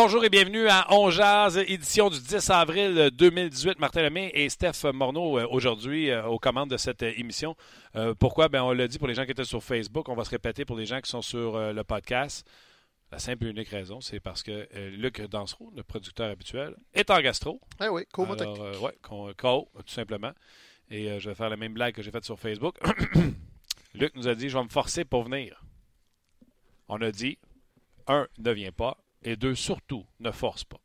Bonjour et bienvenue à On Jazz, édition du 10 avril 2018. Martin Lemay et Steph Morneau euh, aujourd'hui euh, aux commandes de cette euh, émission. pourquoi? Ben, on l'a dit pour les gens qui étaient sur Facebook, on va se répéter pour les gens qui sont sur le podcast. La simple et unique raison, c'est parce que Luc Dansereau, le producteur habituel, est en gastro. Eh oui, co ouais, co, tout simplement. Et je vais faire la même blague que j'ai faite sur Facebook. Luc nous a dit, je vais me forcer pour venir. On a dit, un, ne vient pas. Et deux, surtout, ne force pas.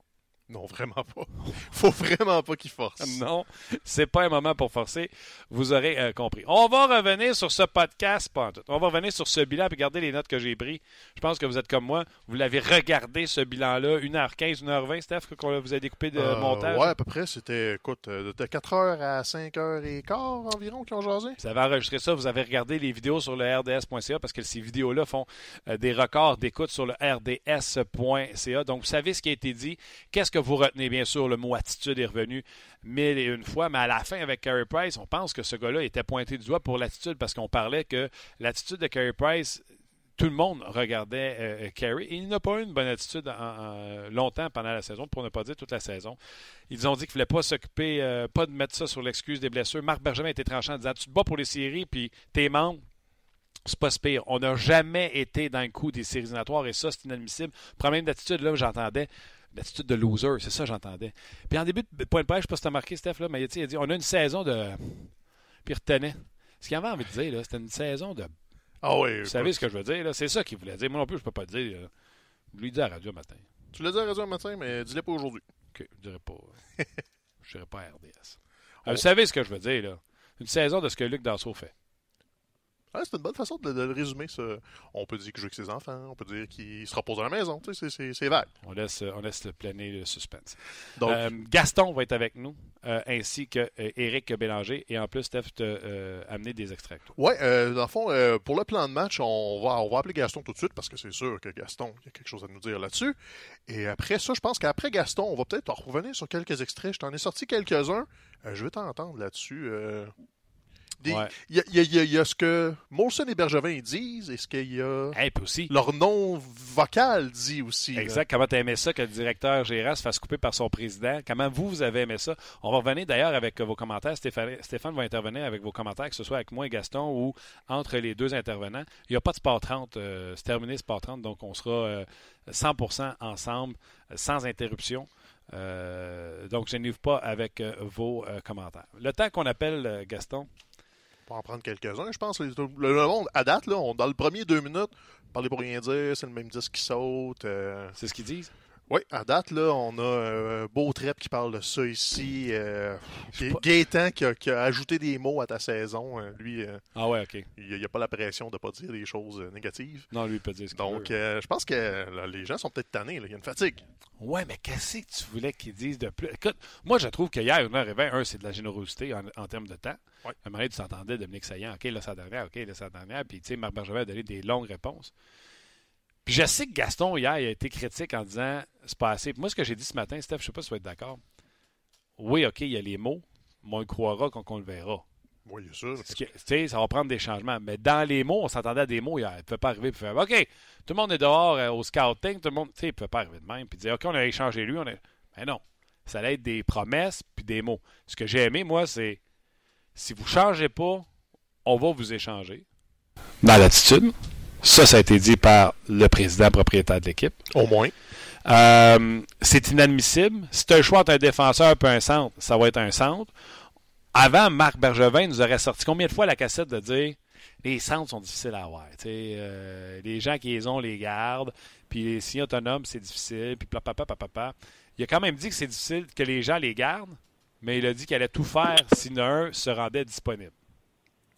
Non, vraiment pas. Faut vraiment pas qu'il force. Non, c'est pas un moment pour forcer. Vous aurez euh, compris. On va revenir sur ce podcast, pas On va revenir sur ce bilan et regarder les notes que j'ai prises. Je pense que vous êtes comme moi. Vous l'avez regardé, ce bilan-là, 1h15, 1h20, Steph, qu'on vous a découpé de euh, montage? Ouais, à peu près. C'était, écoute, euh, de 4h à 5h15 environ qui ont jasé. Vous avez enregistré ça. Vous avez regardé les vidéos sur le RDS.ca parce que ces vidéos-là font des records d'écoute sur le RDS.ca. Donc, vous savez ce qui a été dit. Qu'est-ce que vous retenez bien sûr le mot attitude est revenu mille et une fois, mais à la fin avec Carey Price, on pense que ce gars-là était pointé du doigt pour l'attitude parce qu'on parlait que l'attitude de Carey Price, tout le monde regardait euh, Carey et il n'a pas eu une bonne attitude longtemps pendant la saison, pour ne pas dire toute la saison. Ils ont dit qu'il ne voulait pas s'occuper, euh, pas de mettre ça sur l'excuse des blessures. Marc Bergevin était tranchant en disant Tu te bats pour les séries, puis tes membres, c'est pas pire. On n'a jamais été dans le coup des séries éliminatoires et ça, c'est inadmissible. Problème d'attitude, là, j'entendais l'attitude de loser, c'est ça j'entendais. Puis en début de point de presse, je sais pas si tu as marqué, Steph, là, mais il a dit on a une saison de. Puis il retenait. Ce qu'il avait envie de dire, c'était une saison de. Ah oui. Vous savez ce que je veux dire, C'est ça qu'il voulait dire. Moi non plus, je peux pas le dire. Je lui dis à la radio matin. Tu l'as dit à la radio matin, mais dis-le pas aujourd'hui. OK, je dirais pas. je dirais pas à RDS. Vous savez ce que je veux dire, là. Une saison de ce que Luc Danseau fait c'est une bonne façon de, le résumer. Ça. On peut dire qu'il joue avec ses enfants, on peut dire qu'il se repose à la maison. c'est, vague. On laisse, on laisse planer le suspense. Donc, euh, Gaston va être avec nous, euh, ainsi que euh, Bélanger. Et en plus, Steph t'a amené des extraits. Oui, dans le fond, pour le plan de match, on va, on va appeler Gaston tout de suite parce que c'est sûr que Gaston, il y a quelque chose à nous dire là-dessus. Et après ça, je pense qu'après Gaston, on va peut-être revenir sur quelques extraits. Je t'en ai sorti quelques-uns. je vais t'entendre là-dessus. Il y, a ce que Molson et Bergevin disent et ce qu'il y a. aussi. Leur nom vocal dit aussi. Exact. Comment tu aimé ça que le directeur Gérard se fasse couper par son président? Comment vous, vous avez aimé ça? On va revenir d'ailleurs avec vos commentaires. Stéphane, Stéphane, va intervenir avec vos commentaires, que ce soit avec moi et Gaston ou entre les deux intervenants. Il n'y a pas de Sport 30. Euh, c'est terminé Sport 30, donc on sera 100% euh, ensemble, sans interruption. Euh, donc, je n'ouvre pas avec vos commentaires. Le temps qu'on appelle Gaston, va en prendre quelques-uns, je pense. Le, monde, à date, là, on, dans le premier deux minutes, parler pour rien dire, c'est le même disque qui saute. Euh. C'est ce qu'ils disent? Oui, à date, là, on a euh, Beautrep qui parle de ça ici. Euh, Gaétan qui a, ajouté des mots à ta saison. Euh, lui, euh, ah ouais, OK. Il n'y a, pas la pression de ne pas dire des choses négatives. Non, lui, il peut dire ce Donc, je pense que les gens sont peut-être tannés. Il y a une fatigue. Ouais, mais qu'est-ce que tu voulais qu'ils disent de plus? Écoute, moi, je trouve qu'hier, une heure et vingt, un, c'est de la générosité en, termes de temps. Ouais. À un moment tu s'entendais, Dominique Saillant, OK, là, ça dernière, OK, là, ça dernière. Puis, tu sais, Marc Bergevin a donné des longues réponses. Puis je sais que Gaston, hier, il a été critique en disant c'est pas assez. moi, ce que j'ai dit ce matin, Steph, je sais pas si tu vas être d'accord. Oui, OK, il y a les mots, mais on le croira quand on le verra. Oui, bien sûr. Tu sais, ça va prendre des changements. Mais dans les mots, on s'entendait à des mots hier. Il ne peut pas arriver et faire OK, tout le monde est dehors euh, au scouting, tout le monde. Tu sais, il ne peut pas arriver de même. Puis dire OK, on a échangé lui. On a... Mais non. Ça allait être des promesses puis des mots. Ce que j'ai aimé, moi, c'est si vous ne changez pas, on va vous échanger. Dans l'attitude. Ça, ça a été dit par le président propriétaire de l'équipe. Au moins. Euh, c'est inadmissible. Si tu as le choix entre un défenseur et un centre, ça va être un centre. Avant, Marc Bergevin nous aurait sorti combien de fois la cassette de dire les centres sont difficiles à avoir. Euh, les gens qui les ont les gardent. Puis les signes autonomes, c'est difficile. Puis papa, papa, Il a quand même dit que c'est difficile que les gens les gardent, mais il a dit qu'il allait tout faire si un se rendait disponible.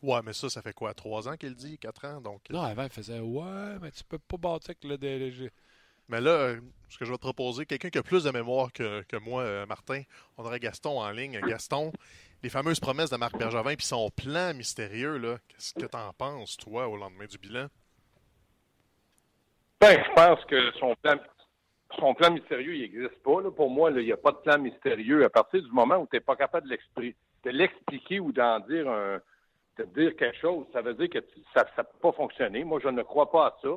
Ouais, mais ça, ça fait quoi? Trois ans qu'il dit? Quatre ans? Donc... Non, avant, il faisait Ouais, mais tu peux pas bâtir avec le DLG. Mais là, euh, ce que je vais te proposer, quelqu'un qui a plus de mémoire que, que moi, euh, Martin, on aurait Gaston en ligne. Gaston, les fameuses promesses de Marc Bergevin puis son plan mystérieux, là, qu'est-ce que tu en penses, toi, au lendemain du bilan? Ben, je pense que son plan, son plan mystérieux, il n'existe pas. Pour moi, il n'y a pas de plan mystérieux. À partir du moment où tu n'es pas capable de l'expliquer ou d'en dire un, de dire quelque chose, ça veut dire que ça ne peut pas fonctionner. Moi, je ne crois pas à ça.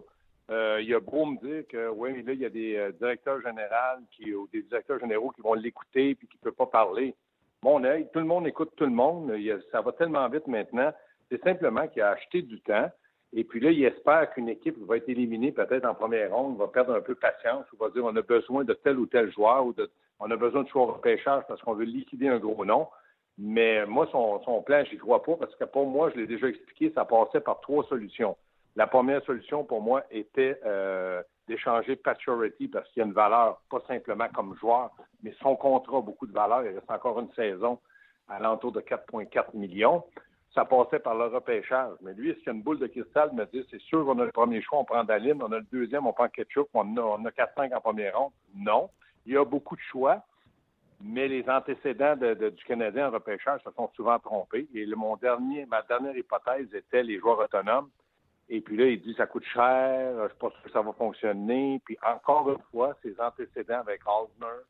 Euh, il y a beau me dire que oui, là, il y a des euh, directeurs généraux qui, ou des directeurs généraux qui vont l'écouter puis qui ne peuvent pas parler. Mon œil, tout le monde écoute tout le monde. ça va tellement vite maintenant. C'est simplement qu'il a acheté du temps. Et puis là, il espère qu'une équipe va être éliminée peut-être en première ronde, va perdre un peu patience, ou va dire on a besoin de tel ou tel joueur, ou de, on a besoin de choix de pêchage parce qu'on veut liquider un gros nom. Mais moi, son, son plan, je n'y crois pas parce que pour moi, je l'ai déjà expliqué, ça passait par trois solutions. La première solution pour moi était euh, d'échanger Paturity parce qu'il y a une valeur, pas simplement comme joueur, mais son contrat a beaucoup de valeur. Il reste encore une saison à l'entour de 4,4 millions. Ça passait par le repêchage. Mais lui, est-ce qu'il y a une boule de cristal? Me dit c'est sûr qu'on a le premier choix, on prend Dalim, on a le deuxième, on prend Ketchup, on a, on a 4-5 en première ronde? Non. Il y a beaucoup de choix, mais les antécédents du Canadien en repêchage se sont souvent trompés. Et mon dernier, ma dernière hypothèse était les joueurs autonomes. Et puis là, il dit ça coûte cher, je pense que ça va fonctionner. Puis encore une fois, ses antécédents avec Aldner,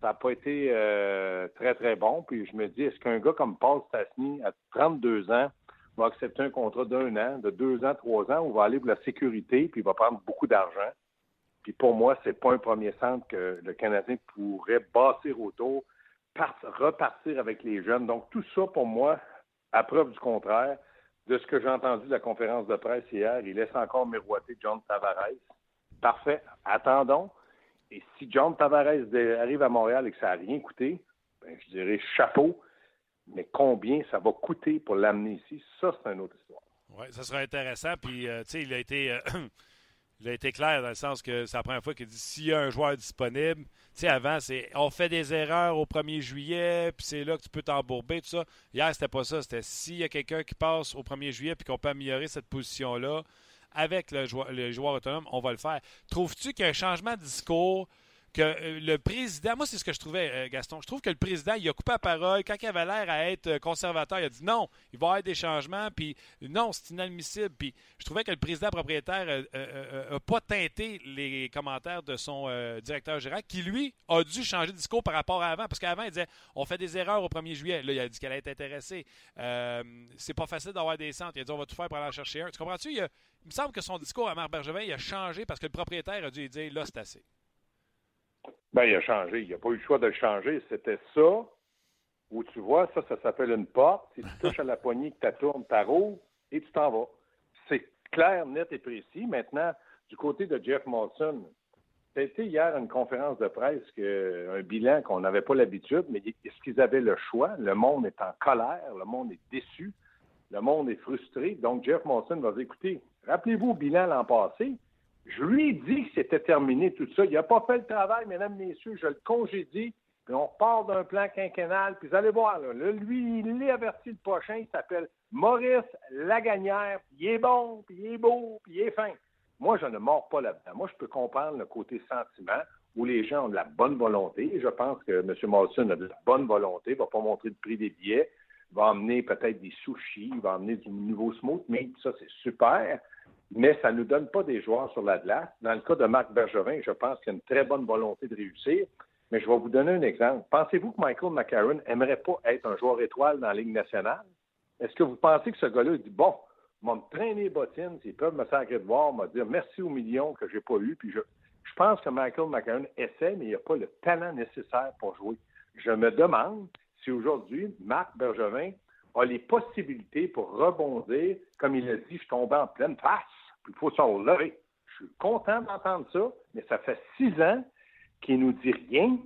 ça n'a pas été euh, très, très bon. Puis je me dis, est-ce qu'un gars comme Paul Stastny, à 32 ans, va accepter un contrat d'un an, de deux ans, trois ans, ou va aller pour la sécurité, puis il va prendre beaucoup d'argent? Puis pour moi, c'est pas un premier centre que le Canadien pourrait bâtir autour, repartir avec les jeunes. Donc tout ça, pour moi, à preuve du contraire, de ce que j'ai entendu de la conférence de presse hier, il laisse encore miroiter John Tavares. Parfait. Attendons. Et si John Tavares arrive à Montréal et que ça n'a rien coûté, ben, je dirais chapeau. Mais combien ça va coûter pour l'amener ici, ça, c'est une autre histoire. Oui, ça serait intéressant. Puis, euh, tu sais, il a été. Euh, il a été clair dans le sens que c'est la première fois qu'il dit s'il y a un joueur disponible, tu sais, avant, c'est on fait des erreurs au 1er juillet, puis c'est là que tu peux t'embourber, tout ça. Hier, c'était pas ça. C'était s'il y a quelqu'un qui passe au 1er juillet puis qu'on peut améliorer cette position-là avec le le joueur autonome, on va le faire. Trouves-tu qu'il changement de discours que euh, le président, moi c'est ce que je trouvais, euh, Gaston, je trouve que le président, il a coupé la parole quand il avait l'air à être euh, conservateur, il a dit non, il va y avoir des changements, puis non, c'est inadmissible. Puis je trouvais que le président propriétaire n'a pas teinté les commentaires de son directeur général, qui lui a dû changer de discours par rapport à avant, parce qu'avant il disait on fait des erreurs au 1er juillet. Là, il a dit qu'elle allait être intéressée. c'est pas facile d'avoir des centres. Il a dit on va tout faire pour aller en chercher un. Tu comprends-tu? Il, me semble que son discours à Marc Bergevin, il a changé parce que le propriétaire a dû lui dire là, c'est assez. Ben, il a changé. Il n'y a pas eu le choix de le changer. C'était ça, où tu vois, ça, ça s'appelle une porte. Si tu touches à la poignée, que tu tournes, tu rouvres et tu t'en vas. C'est clair, net et précis. Maintenant, du côté de Jeff Molson, c'était hier une conférence de presse, un bilan qu'on n'avait pas l'habitude, mais est-ce qu'ils avaient le choix? Le monde est en colère, le monde est déçu, le monde est frustré. Donc, Jeff Molson va dire, écoutez, rappelez-vous le bilan l'an passé, je lui ai dit que c'était terminé tout ça. Il n'a pas fait le travail, mesdames, messieurs, je le congédie. Puis on part d'un plan quinquennal. Puis vous allez voir, là, lui, il est averti le prochain. Il s'appelle Maurice Lagagnère. il est bon, puis il est beau, puis il est fin. Moi, je ne mords pas là-dedans. Moi, je peux comprendre le côté sentiment où les gens ont de la bonne volonté. Je pense que M. Morrison a de la bonne volonté. Il ne va pas montrer le prix des billets. Il va emmener peut-être des sushis. Il va emmener du nouveau smooth mais Ça, c'est super mais ça ne nous donne pas des joueurs sur la glace. Dans le cas de Marc Bergevin, je pense qu'il y a une très bonne volonté de réussir. Mais je vais vous donner un exemple. Pensez-vous que Michael McCarron aimerait pas être un joueur étoile dans la Ligue nationale? Est-ce que vous pensez que ce gars-là dit bon, m'a me traîner les bottines, s'ils peuvent me sacrer de voir, me dire merci aux millions que j'ai pas eu, puis je, je pense que Michael McCarron essaie, mais il n'a pas le talent nécessaire pour jouer. Je me demande si aujourd'hui, Marc Bergevin a les possibilités pour rebondir. Comme il a dit, je tombais en pleine face, il faut s'en relever. Je suis content d'entendre ça, mais ça fait six ans qu'il nous dit rien,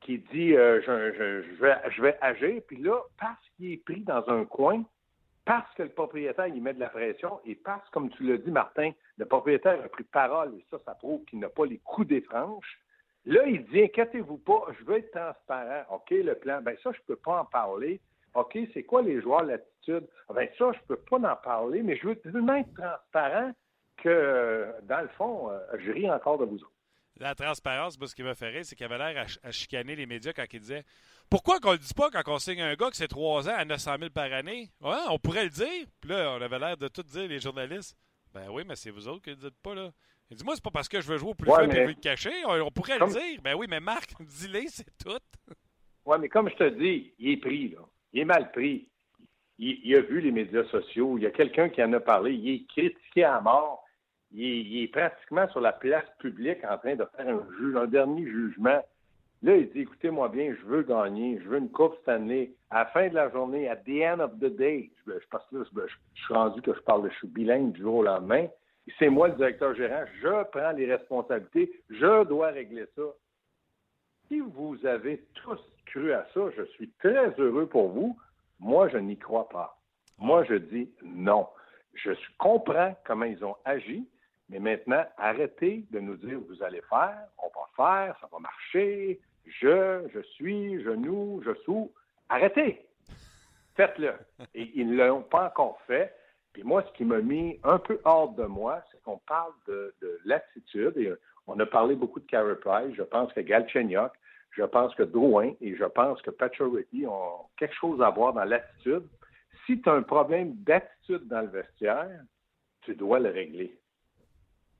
qu'il dit euh, je, vais, je vais agir, puis là, parce qu'il est pris dans un coin, parce que le propriétaire il met de la pression et parce, comme tu l'as dit, Martin, le propriétaire a pris parole et ça, ça prouve qu'il n'a pas les coups des franches. Là, il dit inquiétez-vous pas, je veux être transparent. OK, le plan, ben ça, je ne peux pas en parler. OK, c'est quoi les joueurs l'attitude? Ben ça, je ne peux pas en parler, mais je veux tellement être transparent que, dans le fond, euh, je ris encore de vous autres. La transparence, ce qui m'a fait rire, c'est qu'il avait l'air à, chicaner les médias quand il disait Pourquoi qu'on le dit pas quand on signe un gars que c'est trois ans à 900 000 par année Ouais, on pourrait le dire. Puis là, on avait l'air de tout dire, les journalistes. Ben oui, mais c'est vous autres qui ne le dites pas, là. Il dit Moi, c'est pas parce que je veux jouer au plus ouais, faible le cacher. On, pourrait le dire. Ben oui, mais Marc, dis-le, c'est tout. Oui, mais comme je te dis, il est pris, là. Il est mal pris. Il, il a vu les médias sociaux. Il y a quelqu'un qui en a parlé. Il est critiqué à mort il est, pratiquement sur la place publique en train de faire un, un dernier jugement. Là, il dit, écoutez-moi bien, je veux gagner, je veux une Coupe Stanley. À la fin de la journée, at the end of the day, je, je, je, suis rendu que je parle, je suis bilingue du jour au lendemain. C'est moi le directeur gérant, je prends les responsabilités, je dois régler ça. Si vous avez tous cru à ça, je suis très heureux pour vous. Moi, je n'y crois pas. Moi, je dis non. Je comprends comment ils ont agi. Mais maintenant, arrêtez de nous dire vous allez faire, on va faire, ça va marcher, je, je suis, je nous, je sous. Arrêtez! Faites-le. Et ils ne l'ont pas encore fait. Puis moi, ce qui m'a mis un peu hors de moi, c'est qu'on parle de, l'attitude. Et on a parlé beaucoup de Carey Price. Je pense que Galchenyuk, je pense que Drouin et je pense que Pacioretty ont quelque chose à voir dans l'attitude. Si tu as un problème d'attitude dans le vestiaire, tu dois le régler.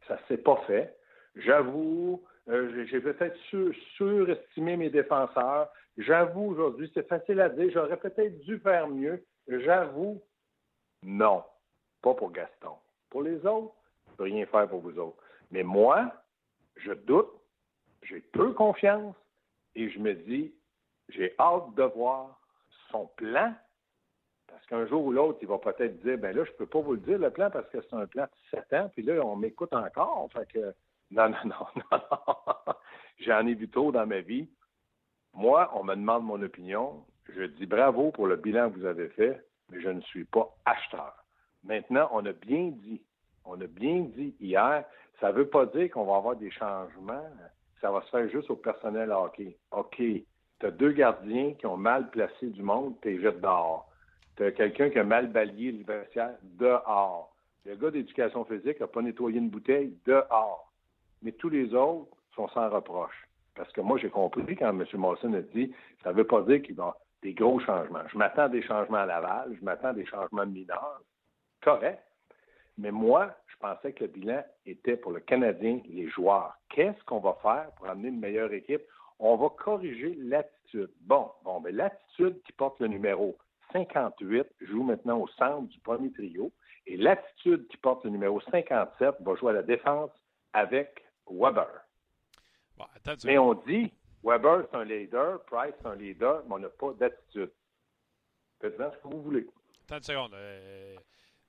Ça ne s'est pas fait. J'avoue, euh, j'ai peut-être surestimé mes défenseurs. J'avoue aujourd'hui, c'est facile à dire, j'aurais peut-être dû faire mieux. J'avoue, non, pas pour Gaston. Pour les autres, je ne peux rien faire pour vous autres. Mais moi, je doute, j'ai peu confiance et je me dis, j'ai hâte de voir son plan parce qu'un jour ou l'autre, il va peut-être dire, ben là, je ne peux pas vous le dire, le plan, parce que c'est un plan de 7 ans, puis là, on m'écoute encore. Fait que, non, non, non, non. J'en ai vu trop dans ma vie. Moi, on me demande mon opinion. Je dis bravo pour le bilan que vous avez fait, mais je ne suis pas acheteur. Maintenant, on a bien dit, on a bien dit hier, ça ne veut pas dire qu'on va avoir des changements. Ça va se faire juste au personnel hockey. OK, tu as deux gardiens qui ont mal placé du monde, tu les jettes dehors tu quelqu'un qui a mal balayé le vestiaire dehors. Le gars d'éducation physique n'a pas nettoyé une bouteille dehors. Mais tous les autres sont sans reproche. Parce que moi, j'ai compris quand M. Molson a dit, ça ne veut pas dire qu'il y a des gros changements. Je m'attends à des changements à Laval, je m'attends à des changements mineurs. Correct. Mais moi, je pensais que le bilan était pour le Canadien, les joueurs. Qu'est-ce qu'on va faire pour amener une meilleure équipe? On va corriger l'attitude. Bon, bon, mais l'attitude qui porte le numéro 58 joue maintenant au centre du premier trio. Et l'attitude qui porte le numéro 57 va jouer à la défense avec Weber. mais on dit Weber, c'est un leader, Price, c'est un leader, mais on n'a pas d'attitude. Faites-en ce que vous voulez. Attends une seconde. Euh,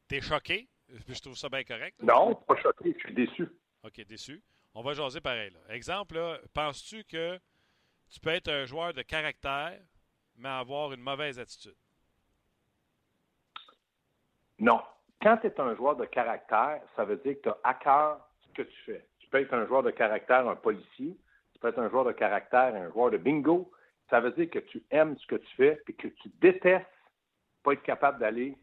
t'es choqué? Je trouve ça bien correct. Non, pas choqué, je suis déçu. OK, déçu. On va jaser pareil. Exemple, penses-tu que tu peux être un joueur de caractère, mais avoir une mauvaise attitude? Non. Quand tu es un joueur de caractère, ça veut dire que tu as à cœur ce que tu fais. Tu peux être un joueur de caractère, un policier. Tu peux être un joueur de caractère, un joueur de bingo. Ça veut dire que tu aimes ce que tu fais et que tu détestes pas être capable d'aller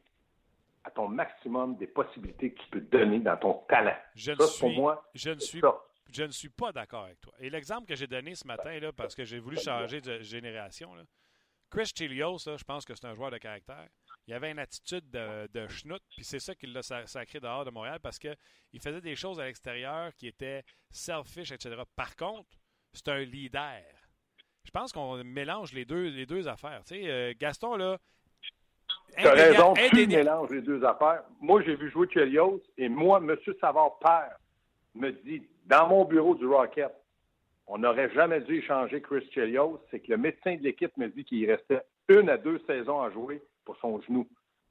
à ton maximum des possibilités que tu peux donner dans ton talent. Je ne suis, moi, je ne suis, je ne suis pas d'accord avec toi. Et l'exemple que j'ai donné ce matin, là, parce que j'ai voulu changer de génération, là, Chris Chilios, je pense que c'est un joueur de caractère il avait une attitude de, de schnout, puis c'est ça qui l'a sacré dehors de Montréal parce qu'il faisait des choses à l'extérieur qui étaient selfish, etc. Par contre, c'est un leader. Je pense qu'on mélange les deux, les deux affaires. Tu sais, euh, Gaston, là. Tu as raison, tu mélanges les deux affaires. Moi, j'ai vu jouer Chelios et moi, M. Savard Père me dit dans mon bureau du Rocket, on n'aurait jamais dû échanger Chris Chelios. C'est que le médecin de l'équipe me dit qu'il restait une à deux saisons à jouer pour son genou.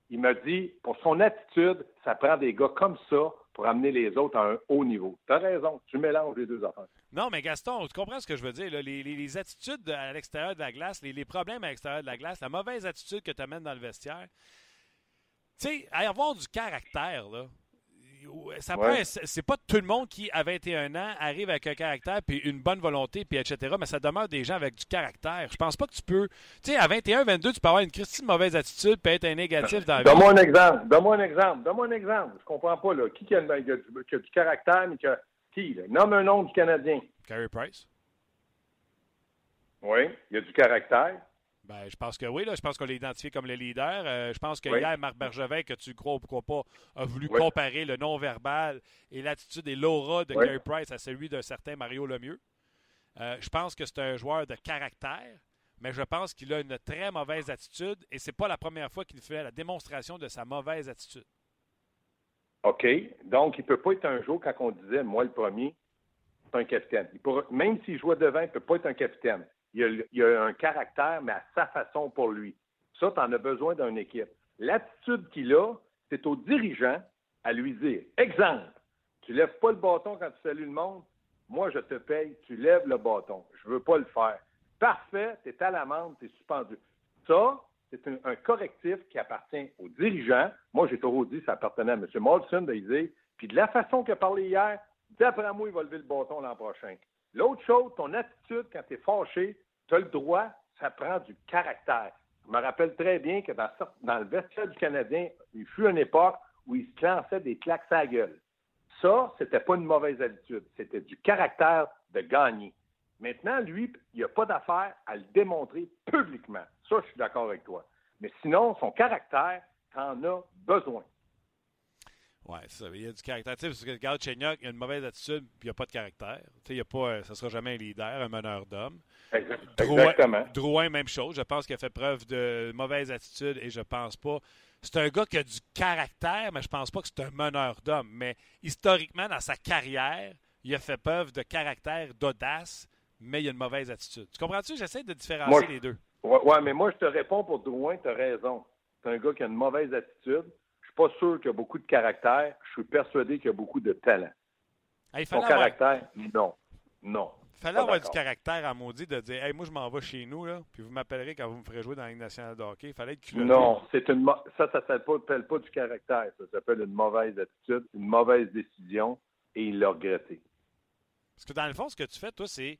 Il m'a dit, pour son attitude, ça prend des gars comme ça pour amener les autres à un haut niveau. Tu as raison, tu mélanges les deux affaires. Non, mais Gaston, tu comprends ce que je veux dire? Les, attitudes à l'extérieur de la glace, les, problèmes à l'extérieur de la glace, la mauvaise attitude que tu amènes dans le vestiaire. Tu sais, avoir du caractère, là, ça c'est pas tout le monde qui, à 21 ans, arrive avec un caractère puis une bonne volonté puis etc. Mais ça demeure des gens avec du caractère. Je pense pas que tu peux. Tu sais, à 21, 22, tu peux avoir une Christine mauvaise attitude puis être un négatif dans Donne-moi un exemple. Donne-moi un exemple. Donne-moi un exemple. Je comprends pas là. Qui, qui, a, du, caractère mais qui a, qui Nomme un nom du Canadien. Carey Price. Oui, il y a du caractère. Ben, je pense que oui. Là. Je pense qu'on l'a identifié comme le leader. Euh, je pense que hier, Marc Bergevin, que tu crois ou crois pas, a voulu comparer le non-verbal et l'attitude et l'aura de Gary Price à celui d'un certain Mario Lemieux. Euh, je pense que c'est un joueur de caractère, mais je pense qu'il a une très mauvaise attitude et c'est pas la première fois qu'il fait la démonstration de sa mauvaise attitude. OK. Donc, il ne peut pas être un jour, quand on disait, moi le premier, c'est un capitaine. même s'il jouait devant, il ne peut pas être un capitaine il a, a un caractère, mais à sa façon pour lui. Ça, tu en as besoin d'une équipe. L'attitude qu'il a, c'est au dirigeant à lui dire exemple, tu lèves pas le bâton quand tu salues le monde, moi je te paye, tu lèves le bâton. Je veux pas le faire. Parfait, tu es à l'amende, tu es suspendu. Ça, c'est un, correctif qui appartient au dirigeant. Moi, j'ai toujours dit ça appartenait à M. Molson de puis de la façon qu'il a parlé hier, d'après moi, il va lever le bâton l'an prochain. L'autre chose, ton attitude quand tu es fâché, tu as le droit, ça prend du caractère. Je me rappelle très bien que dans, le vestiaire du Canadien, il fut une époque où il se lançait des claques à la gueule. Ça, c'était pas une mauvaise habitude. C'était du caractère de gagner. Maintenant, lui, il n'y a pas d'affaire à le démontrer publiquement. Ça, je suis d'accord avec toi. Mais sinon, son caractère, en as besoin. Oui, ça. Il y a du caractère. Tu sais, parce que regarde, Chenyok, il a une mauvaise attitude, puis il n'a pas de caractère. Tu sais, il a pas, euh, ça ne sera jamais un leader, un meneur d'homme. Exactement. Drouin, même chose. Je pense qu'il a fait preuve de mauvaise attitude et je pense pas. C'est un gars qui a du caractère, mais je pense pas que c'est un meneur d'homme. Mais historiquement, dans sa carrière, il a fait preuve de caractère, d'audace, mais il a une mauvaise attitude. Tu comprends-tu? J'essaie de différencier les deux. Oui, ouais, mais moi, je te réponds pour Drouin, tu as raison. C'est un gars qui a une mauvaise attitude pas sûr qu'il y a beaucoup de caractère. Je suis persuadé qu'il y a beaucoup de talent. Son caractère, non. Non. Il fallait avoir du caractère à maudit de dire Hey, moi, je m'en vais chez nous, là, puis vous m'appellerez quand vous me ferez jouer dans la Ligue nationale de hockey. Il fallait être Non, c'est une ça, ça ne s'appelle pas, du caractère. Ça s'appelle une mauvaise attitude, une mauvaise décision, et il l'a regretté. Parce que dans le fond, ce que tu fais, toi, c'est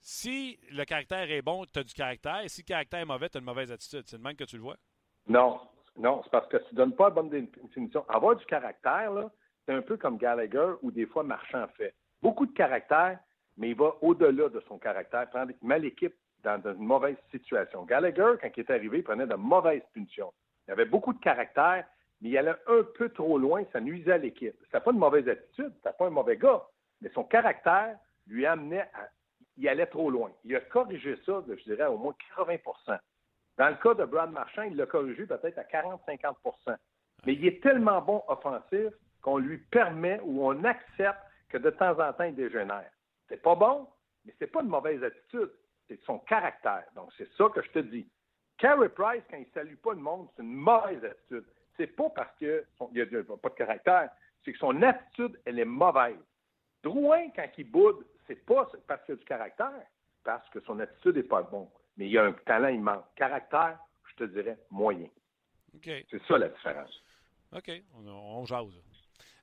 si le caractère est bon, tu as du caractère, et si le caractère est mauvais, tu as une mauvaise attitude. C'est le même que tu le vois? Non, non, c'est parce que tu ne donnes pas la bonne définition. Avoir du caractère, c'est un peu comme Gallagher ou des fois Marchand fait. Beaucoup de caractère, mais il va au-delà de son caractère, prendre, met l'équipe dans, une mauvaise situation. Gallagher, quand il est arrivé, il prenait de mauvaises punitions. Il avait beaucoup de caractère, mais il allait un peu trop loin, ça nuisait à l'équipe. C'était pas une mauvaise attitude, c'était pas un mauvais gars, mais son caractère lui amenait à. Il allait trop loin. Il a corrigé ça, je dirais, au moins 80 dans le cas de Brad Marchand, il l'a corrigé peut-être à 40-50% Mais il est tellement bon offensif qu'on lui permet ou on accepte que de temps en temps, il dégénère. C'est pas bon, mais c'est pas une mauvaise attitude. C'est son caractère. Donc, c'est ça que je te dis. Carey Price, quand il salue pas le monde, c'est une mauvaise attitude. C'est pas parce qu'il n'y a, pas de caractère, c'est que son attitude, elle est mauvaise. Drouin, quand il boude, c'est pas parce qu'il a du caractère, parce que son attitude n'est pas bonne mais il y a un talent immense. Caractère, je te dirais moyen. C'est ça la différence. OK, on, on jase.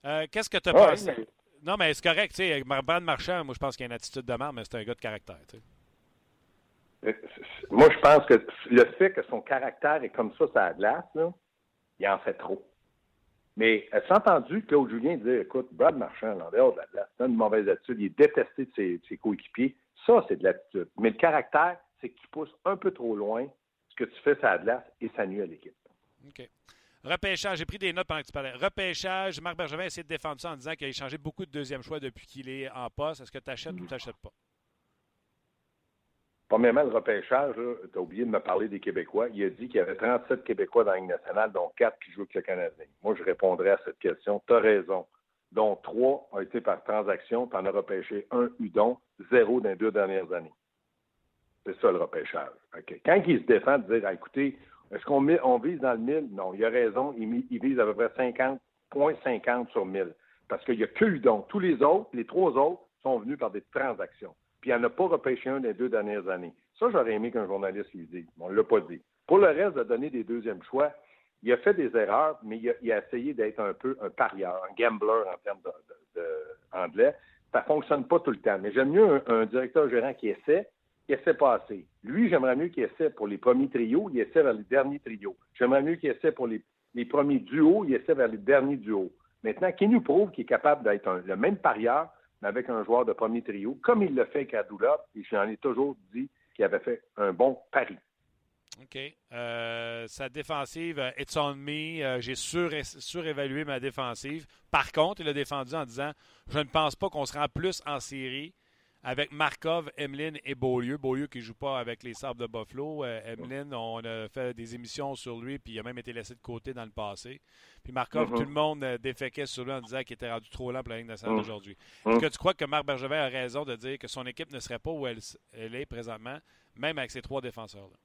Euh, qu'est-ce que tu as pensé? Non, mais c'est correct, tu sais, Brad Marchand, moi je pense qu'il a une attitude de merde, mais c'est un gars de caractère, euh, Moi, je pense que le fait que son caractère est comme ça, ça glace, là, il en fait trop. Mais as entendu Claude Julien dire écoute, Brad Marchand, en dehors de la glace, c'est une mauvaise attitude, il est détesté de ses, ses coéquipiers. Ça, c'est de l'attitude. Mais le caractère, c'est que tu pousses un peu trop loin ce que tu fais sur la glace et ça nuit à l'équipe. OK. Repêchage, j'ai pris des notes pendant que tu parlais. Repêchage, Marc Bergevin a essayé de défendre ça en disant qu'il a échangé beaucoup de deuxième choix depuis qu'il est en poste. Est-ce que tu achètes ou tu n'achètes pas? Premièrement, le repêchage, tu as oublié de me parler des Québécois. Il a dit qu'il y avait 37 Québécois dans la Ligue nationale, dont 4 qui jouent avec le Canadien. Moi, je répondrais à cette question. Tu as raison. Dont 3 ont été par transaction. Tu en as repêché un Udon, zéro dans les deux dernières années. C'est ça le repêchage. Quand il se défend de dire ah, écoutez, Est-ce qu'on on vise dans le 1000? Non, il a raison. Il, vise à peu près 50,50 sur 1000. Parce qu'il n'y a que Hudon. Tous les autres, les trois autres, sont venus par des transactions. Puis il n'en a pas repêché un des deux dernières années. Ça, j'aurais aimé qu'un journaliste lui dise. On ne l'a pas dit. Pour le reste, de donner des deuxièmes choix, il a fait des erreurs, mais il a, essayé d'être un peu un parieur, un gambler en termes de. Ça fonctionne pas tout le temps. Mais j'aime mieux un, un directeur gérant qui essaie, qui essaie pas assez. Lui, j'aimerais mieux qu'il essaie pour les premiers trios, il essaie vers les derniers trios. J'aimerais mieux qu'il essaie pour les, premiers duos, il essaie vers les derniers duos. Maintenant, qui nous prouve qu'il est capable d'être le même parieur, mais avec un joueur de premier trio, comme il le fait avec Radulov, et j'en ai toujours dit qu'il avait fait un bon pari. OK. Euh, sa défensive, euh, it's on me. Euh, J'ai sur, surévalué ma défensive. Par contre, il a défendu en disant Je ne pense pas qu'on se rend plus en série avec Markov, Emeline et Beaulieu. Beaulieu qui ne joue pas avec les Sabres de Buffalo. Euh, Emeline, on a fait des émissions sur lui, puis il a même été laissé de côté dans le passé. Puis Markov, Mhm. tout le monde euh, déféquait sur lui en disant qu'il était rendu trop lent pour la Ligue nationale Mhm. d'aujourd'hui. Mhm. Est-ce que tu crois que Marc Bergevin a raison de dire que son équipe ne serait pas où elle, elle est présentement, même avec ces trois défenseurs-là?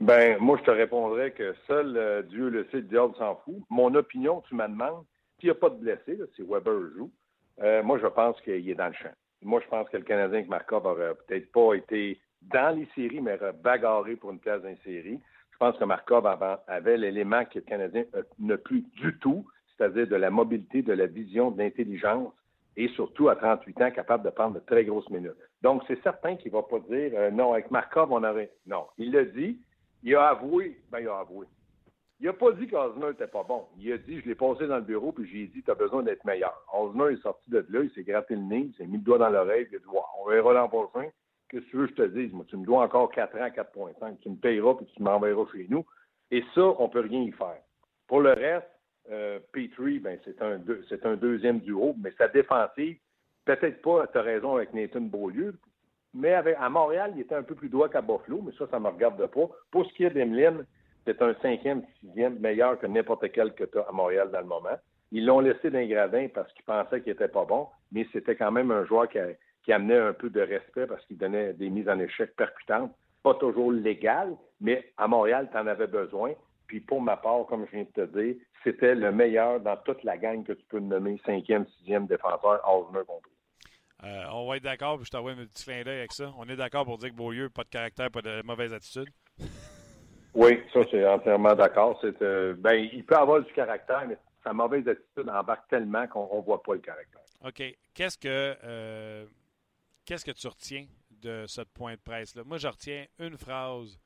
Ben, moi, je te répondrais que seul euh, Dieu le sait, le diable s'en fout. Mon opinion, tu me demandes, s'il n'y a pas de blessés, là, si Weber joue, euh, moi, je pense qu'il est dans le champ. Moi, je pense que le Canadien avec Markov aurait peut-être pas été dans les séries, mais aurait bagarré pour une place dans les. Je pense que Markov avait l'élément que le Canadien euh, n'a plus du tout, c'est-à-dire de la mobilité, de la vision, de l'intelligence et surtout à 38 ans, capable de prendre de très grosses minutes. Donc, c'est certain qu'il ne va pas dire euh, non, avec Markov, on aurait. Non. Il l'a dit, il a avoué, ben il a avoué. Il n'a pas dit qu'Osner n'était pas bon. Il a dit, je l'ai passé dans le bureau, puis j'ai dit, tu as besoin d'être meilleur. Osner est sorti de là, il s'est gratté le nez, il s'est mis le doigt dans l'oreille, il a dit, on verra l'an prochain. Qu'est-ce que tu veux que je te dise? Moi, tu me dois encore 4 ans, 4,5. Tu me payeras, puis tu m'enverras chez nous. Et ça, on ne peut rien y faire. Pour le reste, euh, Petrie, ben, c'est un, un deuxième duo, mais sa défensive, peut-être pas, tu as raison avec Nathan Beaulieu, mais à Montréal, il était un peu plus droit qu'à Buffalo, mais ça, ça ne me regarde pas. Pour ce qui est d'Emeline, c'est un cinquième, sixième meilleur que n'importe quel que tu as à Montréal dans le moment. Ils l'ont laissé d'un gradin parce qu'ils pensaient qu'il n'était pas bon, mais c'était quand même un joueur qui, amenait un peu de respect parce qu'il donnait des mises en échec percutantes. Pas toujours légales, mais à Montréal, tu en avais besoin. Puis pour ma part, comme je viens de te dire, c'était le meilleur dans toute la gang que tu peux nommer, cinquième, sixième défenseur, Osner compris. Euh, on va être d'accord, puis je t'envoie un petit clin d'œil avec ça. On est d'accord pour dire que Beaulieu, pas de caractère, pas de mauvaise attitude. Oui, ça, c'est entièrement d'accord. C'est, euh, ben, il peut avoir du caractère, mais sa mauvaise attitude embarque tellement qu'on ne voit pas le caractère. OK. Qu'est-ce que euh, que tu retiens de ce point de presse-là? Moi, je retiens une phrase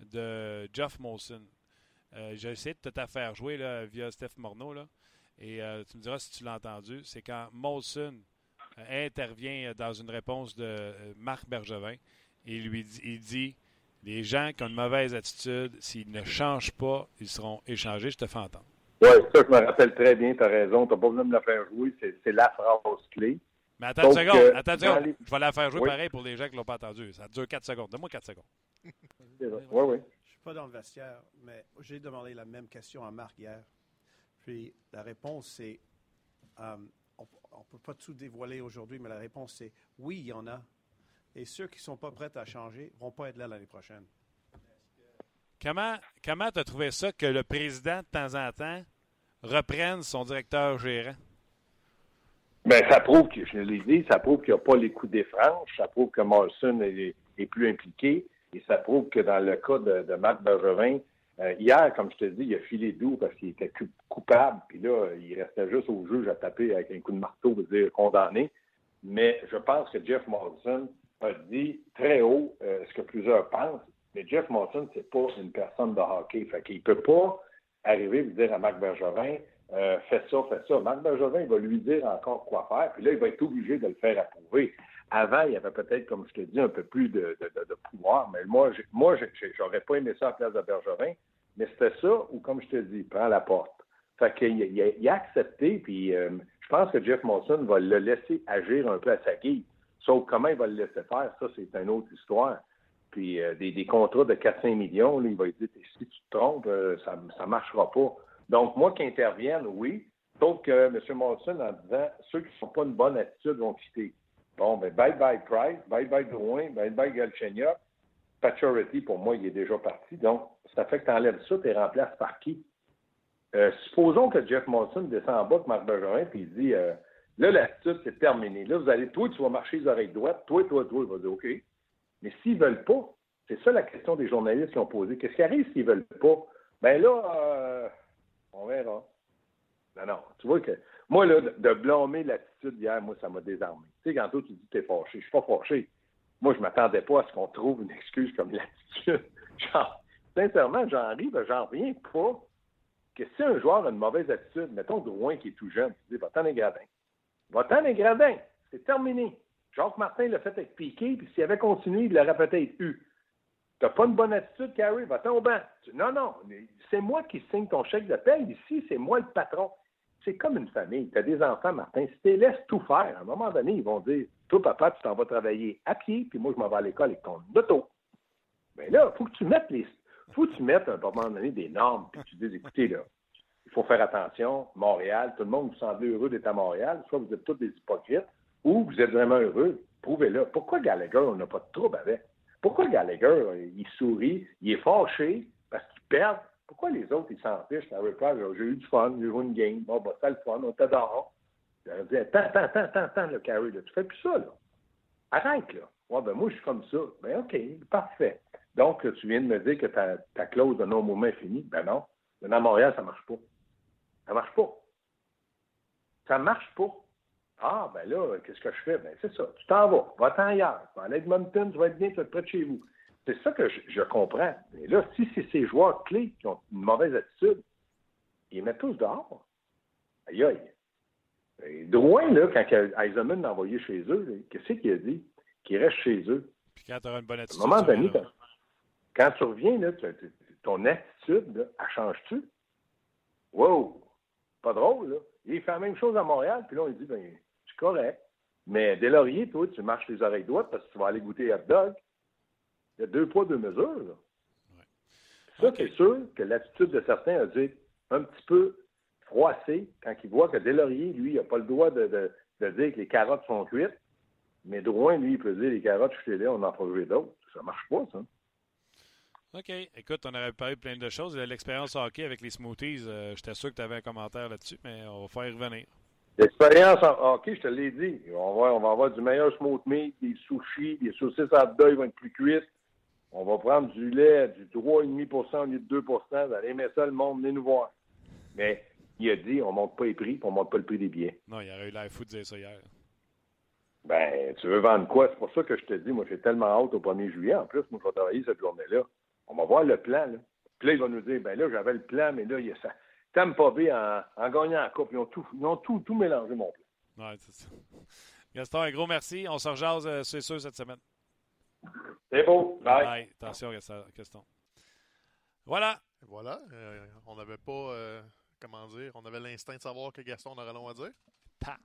de Jeff Molson. Euh, J'ai essayé de te faire jouer là, via Steph Morneau, là, et euh, tu me diras si tu l'as entendu. C'est quand Molson euh, intervient dans une réponse de Marc Bergevin et lui il dit les gens qui ont une mauvaise attitude, s'ils ne changent pas, ils seront échangés. Je te fais entendre. Oui, ça, je me rappelle très bien, tu as raison. Tu n'as pas besoin de me la faire jouer, c'est, c'est la phrase clé. Mais attends une seconde, euh, attends une seconde. les- Je vais la faire jouer Oui. pareil pour les gens qui ne l'ont pas entendu. Ça dure 4 secondes. Donne-moi 4 secondes. Oui, oui. Je suis pas dans le vestiaire, mais j'ai demandé la même question à Marc hier. Puis la réponse, c'est euh, on ne peut pas tout dévoiler aujourd'hui, mais la réponse, c'est oui, il y en a. Et ceux qui ne sont pas prêts à changer ne vont pas être là l'année prochaine. Comment comment tu as trouvé ça que le président, de temps en temps, reprenne son directeur gérant? Ben, ça prouve que, je l'ai dit, ça prouve qu'il n'y a pas les coups des franges, ça prouve que Morrison est, est plus impliqué, et ça prouve que dans le cas de, de Marc Bergevin, euh, hier, comme je te dis, il a filé doux parce qu'il était coupable, puis là, il restait juste au juge à taper avec un coup de marteau, veut dire condamné. Mais je pense que Jeff Morrison a dit très haut euh, ce que plusieurs pensent, mais Jeff Morrison, c'est pas une personne de hockey. Fait qu'il peut pas arriver et dire à Marc Bergevin, euh, fais ça, fais ça. Marc Bergevin, il va lui dire encore quoi faire, puis là, il va être obligé de le faire approuver. Avant, il y avait peut-être, comme je te dis, un peu plus de, de- pouvoir, mais moi, j'ai- moi, j'aurais pas aimé ça à la place de Bergevin, mais c'était ça, ou comme je te dis, prends la porte. Fait qu'il il a, il a accepté, puis euh, je pense que Jeff Monson va le laisser agir un peu à sa guise. Sauf comment il va le laisser faire, ça, c'est une autre histoire. Puis euh, des, contrats de 4-5 millions, là, il va dire si tu te trompes, euh, ça ne marchera pas. Donc, moi qui intervienne, oui. Sauf que M. Monson, en disant ceux qui ne sont pas une bonne attitude vont quitter. Bon, ben bye bye Price, bye bye Drouin, bye bye Galchenyuk. Paturity, pour moi, il est déjà parti. Donc, ça fait que tu enlèves ça, tu es remplacé par qui? Euh, supposons que Jeff Monson descend en bas de Marc Bergerin puis il dit Là, l'attitude, c'est terminé. Là, vous allez, toi, tu vas marcher les oreilles droites, toi, toi, toi, il va dire OK. Mais s'ils veulent pas, c'est ça la question des journalistes qui ont posé. Qu'est-ce qui arrive s'ils veulent pas? Ben là, euh, on verra. Non, non. Tu vois que moi, là, de blâmer l'attitude hier, moi, ça m'a désarmé. Tu sais, quand toi, tu dis que t'es fâché. Je suis pas fâché. Moi, je m'attendais pas à ce qu'on trouve une excuse comme l'attitude. Genre, sincèrement, j'en ris, ben, j'en reviens pas que si un joueur a une mauvaise attitude, mettons Drouin qui est tout jeune, tu dis, va-t'en les gradins. Va-t'en les gradins. C'est terminé. Jacques Martin l'a fait avec Piqué, puis s'il avait continué, il l'aurait peut-être eu. T'as pas une bonne attitude, Carrie, va-t'en au banc. Non, non, c'est moi qui signe ton chèque de. Ici, c'est moi le patron. C'est comme une famille. Tu as des enfants, Martin. Si tu les laisses tout faire, à un moment donné, ils vont dire Toi, papa, tu t'en vas travailler à pied, puis moi, je m'en vais à l'école avec ton auto. Mais là, il faut que tu mettes les. faut que tu mettes à un moment donné des normes, puis tu dis Écoutez, là, il faut faire attention. Montréal, tout le monde vous semble heureux d'être à Montréal. Soit vous êtes tous des hypocrites, ou vous êtes vraiment heureux. Prouvez-le. Pourquoi Gallagher, on n'a pas de trouble avec? Pourquoi Gallagher, il sourit, il est fâché parce qu'il perd? Pourquoi les autres, ils s'en fichent? J'ai eu du fun, j'ai joué une game. Bon, bah, c'est le fun, on t'adore. dit, attends, attends, attends, attends, le Carrie, là, tu fais plus ça, là. Arrête, là. Ouais, ben moi, je suis comme ça. Ben OK, parfait. Donc, tu viens de me dire que ta, clause de non-mouvement est finie. Ben non. Mais dans Montréal, ça marche pas. Ça marche pas. Ça marche pas. Ah, ben là, qu'est-ce que je fais? Ben, c'est ça. Tu t'en vas. Va-t'en ailleurs. Tu vas à Edmonton, tu vas être bien, tu vas être près de chez vous. C'est ça que je, comprends. Mais là, si c'est ces joueurs clés qui ont une mauvaise attitude, ils mettent tous dehors. Aïe aïe. Et Drouin, là, quand Eisenman l'a envoyé chez eux, qu'est-ce qu'il a dit? Qu'il reste chez eux. Puis quand tu auras une bonne attitude. À un moment donné, quand, tu reviens, là, ton attitude, là, elle change-tu? Wow! Pas drôle, là. Il fait la même chose à Montréal, puis là, on lui dit, ben, c'est correct. Mais dès Laurier, toi, tu marches les oreilles droites parce que tu vas aller goûter hot dog. Il y a deux poids, deux mesures. Ça, c'est sûr que l'attitude de certains a dû un petit peu froissée quand ils voient que Delaurier, lui, il n'a pas le droit de, dire que les carottes sont cuites. Mais Drouin, lui, il peut dire les carottes, je suis là, on en fera d'autres. Ça marche pas, ça. OK. Écoute, on aurait parlé de plein de choses. L'expérience hockey avec les smoothies, euh, j'étais sûr que tu avais un commentaire là-dessus, mais on va faire y revenir. L'expérience en hockey, je te l'ai dit. On va, on va avoir du meilleur smooth meat, des sushis, des saucisses à deuil vont être plus cuites. On va prendre du lait, du 3,5 au lieu de 2 Vous allez aimer ça, le monde, venez nous voir. Mais il a dit, on ne monte pas les prix, puis on ne monte pas le prix des billets. Non, il aurait eu l'air fou de dire ça hier. Ben, tu veux vendre quoi? C'est pour ça que je te dis, moi, j'ai tellement hâte au 1er juillet. En plus, moi, je vais travailler cette journée-là. On va voir le plan, là. Puis là, il va nous dire, ben là, j'avais le plan, mais là, il y a ça. pas bien en, gagnant la coupe, ils ont tout, ils ont tout, tout mélangé, mon plan. Ouais, c'est ça. Gaston, un gros merci. On se rejase, euh, c'est sûr, cette semaine. C'est beau. Bye. Attention, Gaston. Voilà. Voilà. Euh, on n'avait pas, euh, comment dire, on avait l'instinct de savoir que Gaston aurait long à dire. Pa,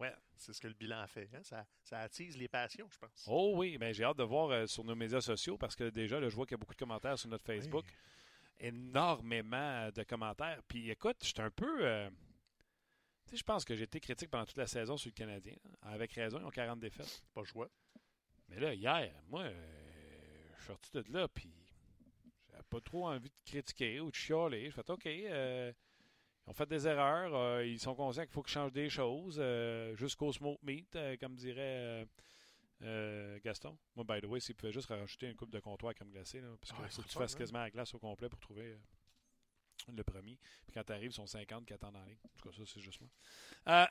Ouais. C'est ce que le bilan a fait. Hein. Ça, ça, attise les passions, je pense. Oh oui, mais j'ai hâte de voir euh, sur nos médias sociaux parce que déjà, je vois qu'il y a beaucoup de commentaires sur notre Facebook. Énormément de commentaires. Puis écoute, je suis un peu. tu sais, je pense que j'ai été critique pendant toute la saison sur le Canadien. Avec raison, ils ont 40 défaites. Pas le choix. Mais là, hier, moi, euh, je suis sorti de là, puis j'avais pas trop envie de critiquer ou de chialer. Je fais OK, euh, ils ont fait des erreurs, euh, ils sont conscients qu'il faut qu'ils changent des choses, jusqu'au smoke meat, comme dirait Gaston. Moi, by the way, s'il pouvait juste rajouter une coupe de comptoir comme glacé, là, parce que faut que tu fasses quasiment la glace au complet pour trouver le premier. Puis quand tu arrives, ils sont 50 qui attendent en ligne. En tout cas, ça, c'est juste moi. Euh,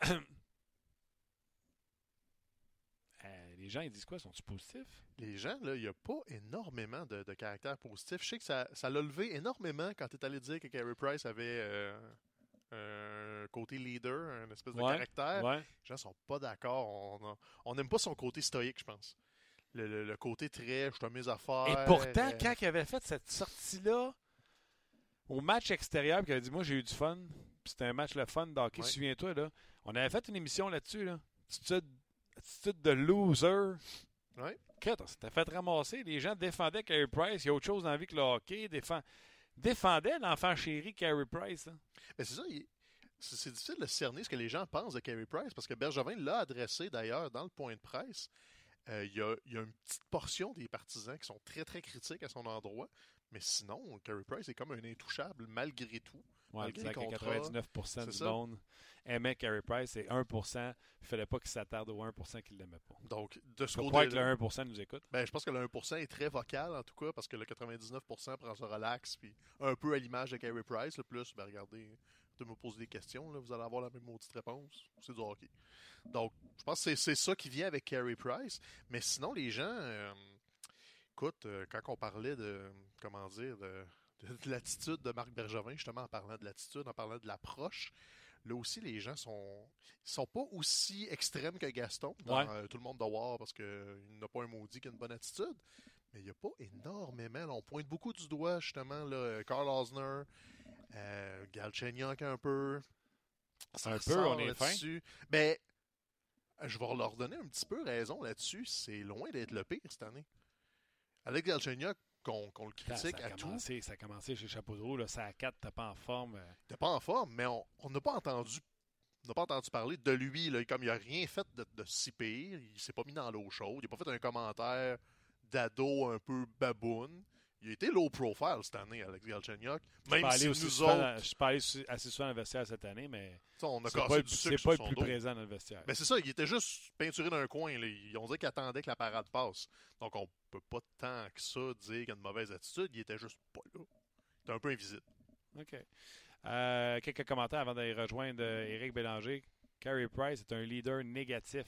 les gens, ils disent quoi? Sont-ils positifs? Les gens, là, il n'y a pas énormément de, caractères positifs. Je sais que ça, ça l'a levé énormément quand tu es allé dire que Carey Price avait euh, un côté leader, un espèce de caractère. Les gens sont pas d'accord. On n'aime pas son côté stoïque, je pense. Le, côté très je te mes affaires. Et pourtant, euh, quand il avait fait cette sortie-là au match extérieur, il avait dit Moi, j'ai eu du fun. C'était un match le fun d'hockey. Souviens-toi, là. On avait fait une émission là-dessus. Là. Attitude de loser. Oui. on s'était fait ramasser? Les gens défendaient Carey Price. Il y a autre chose dans la vie que le hockey. Défend... Défendait l'enfant chéri Carey Price. Mais c'est ça. C'est difficile de cerner ce que les gens pensent de Carey Price parce que Bergevin l'a adressé d'ailleurs dans le point de presse. Euh, il y, a, il y a une petite portion des partisans qui sont très, très critiques à son endroit. Mais sinon, Carey Price est comme un intouchable malgré tout. Ouais, que contrats, 99% c'est du ça. monde aimait Carey Price et 1% il ne fallait pas qu'il s'attarde au 1% qu'il l'aimait pas. Donc, de ce crois que côté-là, le 1% nous écoute. ben, je pense que le 1% est très vocal, en tout cas, parce que le 99% prend ça relax, puis un peu à l'image de Carey Price. Le plus, ben, regardez, de me poser des questions, là, vous allez avoir la même maudite réponse. C'est du hockey. Donc, je pense que c'est- c'est ça qui vient avec Carey Price. Mais sinon, les gens, euh, écoute, euh, quand on parlait de, comment dire, de, de- de l'attitude de Marc Bergevin, justement, en parlant de l'attitude, en parlant de l'approche, là aussi, les gens sont, sont pas aussi extrêmes que Gaston dans Ouais. euh, tout le monde de War parce qu'il n'a pas un maudit qui a une bonne attitude. Mais il n'y a pas énormément. là. on pointe beaucoup du doigt, justement, là, Carl Osner, euh, Galchenyuk un peu. Ça Un peu, on est fin. là-dessus. Ben, je vais leur donner un petit peu raison là-dessus. C'est loin d'être le pire cette année. Alex Galchenyuk, qu'on le critique ça a à tout, commencé, ça a commencé chez Chapeau là, ça à 4, t'as pas en forme. euh, n'était pas en forme, mais on n'a pas entendu n'a pas entendu parler de lui. Là, comme il n'a rien fait de, de si pire, il s'est pas mis dans l'eau chaude, il n'a pas fait un commentaire d'ado un peu baboune. Il a été low profile cette année, Alex Galchenyuk. Même si nous autres, dans- je suis pas allé assez souvent dans le vestiaire cette année, mais sais, on a c'est cassé pas, du c'est pas le plus dos. présent dans le vestiaire. Ben c'est ça, il était juste peinturé d'un coin. là. On dirait qu'il attendait que la parade passe. Donc on peut pas tant que ça dire qu'il a une mauvaise attitude. Il était juste pas là. Il était un peu invisible. OK. Euh, quelques commentaires avant d'aller rejoindre euh, Éric Bélanger. Carey Price est un leader négatif.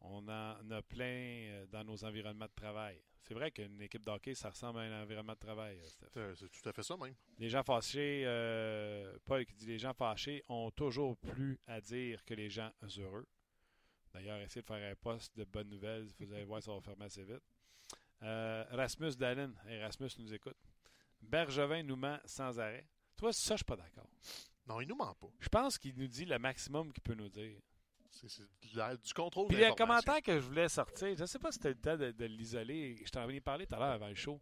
On en a plein euh, dans nos environnements de travail. C'est vrai qu'une équipe d'hockey, ça ressemble à un environnement de travail. euh, Steph. C'est tout à fait ça même. Les gens fâchés, euh, Paul qui dit les gens fâchés ont toujours plus à dire que les gens heureux. D'ailleurs, essayez de faire un poste de bonnes nouvelles. Vous allez voir, ça va fermer assez vite. Euh, Rasmus Dallin. Rasmus nous écoute. Bergevin nous ment sans arrêt. Toi, ça, je suis pas d'accord. Non, il nous ment pas. Je pense qu'il nous dit le maximum qu'il peut nous dire. C'est du contrôle Puis le commentaire que je voulais sortir, je ne sais pas si c'était le temps de, de l'isoler. Je t'en venais parler tout à l'heure avant le show.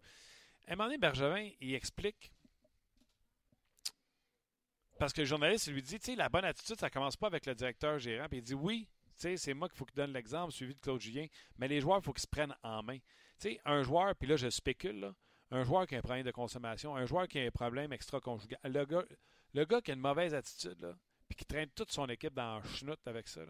À un moment donné, Bergevin, il explique. Parce que le journaliste il lui dit, tu sais, la bonne attitude, ça commence pas avec le directeur gérant. Puis il dit, oui, tu sais, c'est moi qu'il faut qu'il donne l'exemple, suivi de Claude Julien. Mais les joueurs, il faut qu'ils se prennent en main. Tu sais, un joueur, puis là, je spécule, là, un joueur qui a un problème de consommation, un joueur qui a un problème extra-conjugal, le gars, le gars qui a une mauvaise attitude, là, puis qui traîne toute son équipe dans la chenoute avec ça,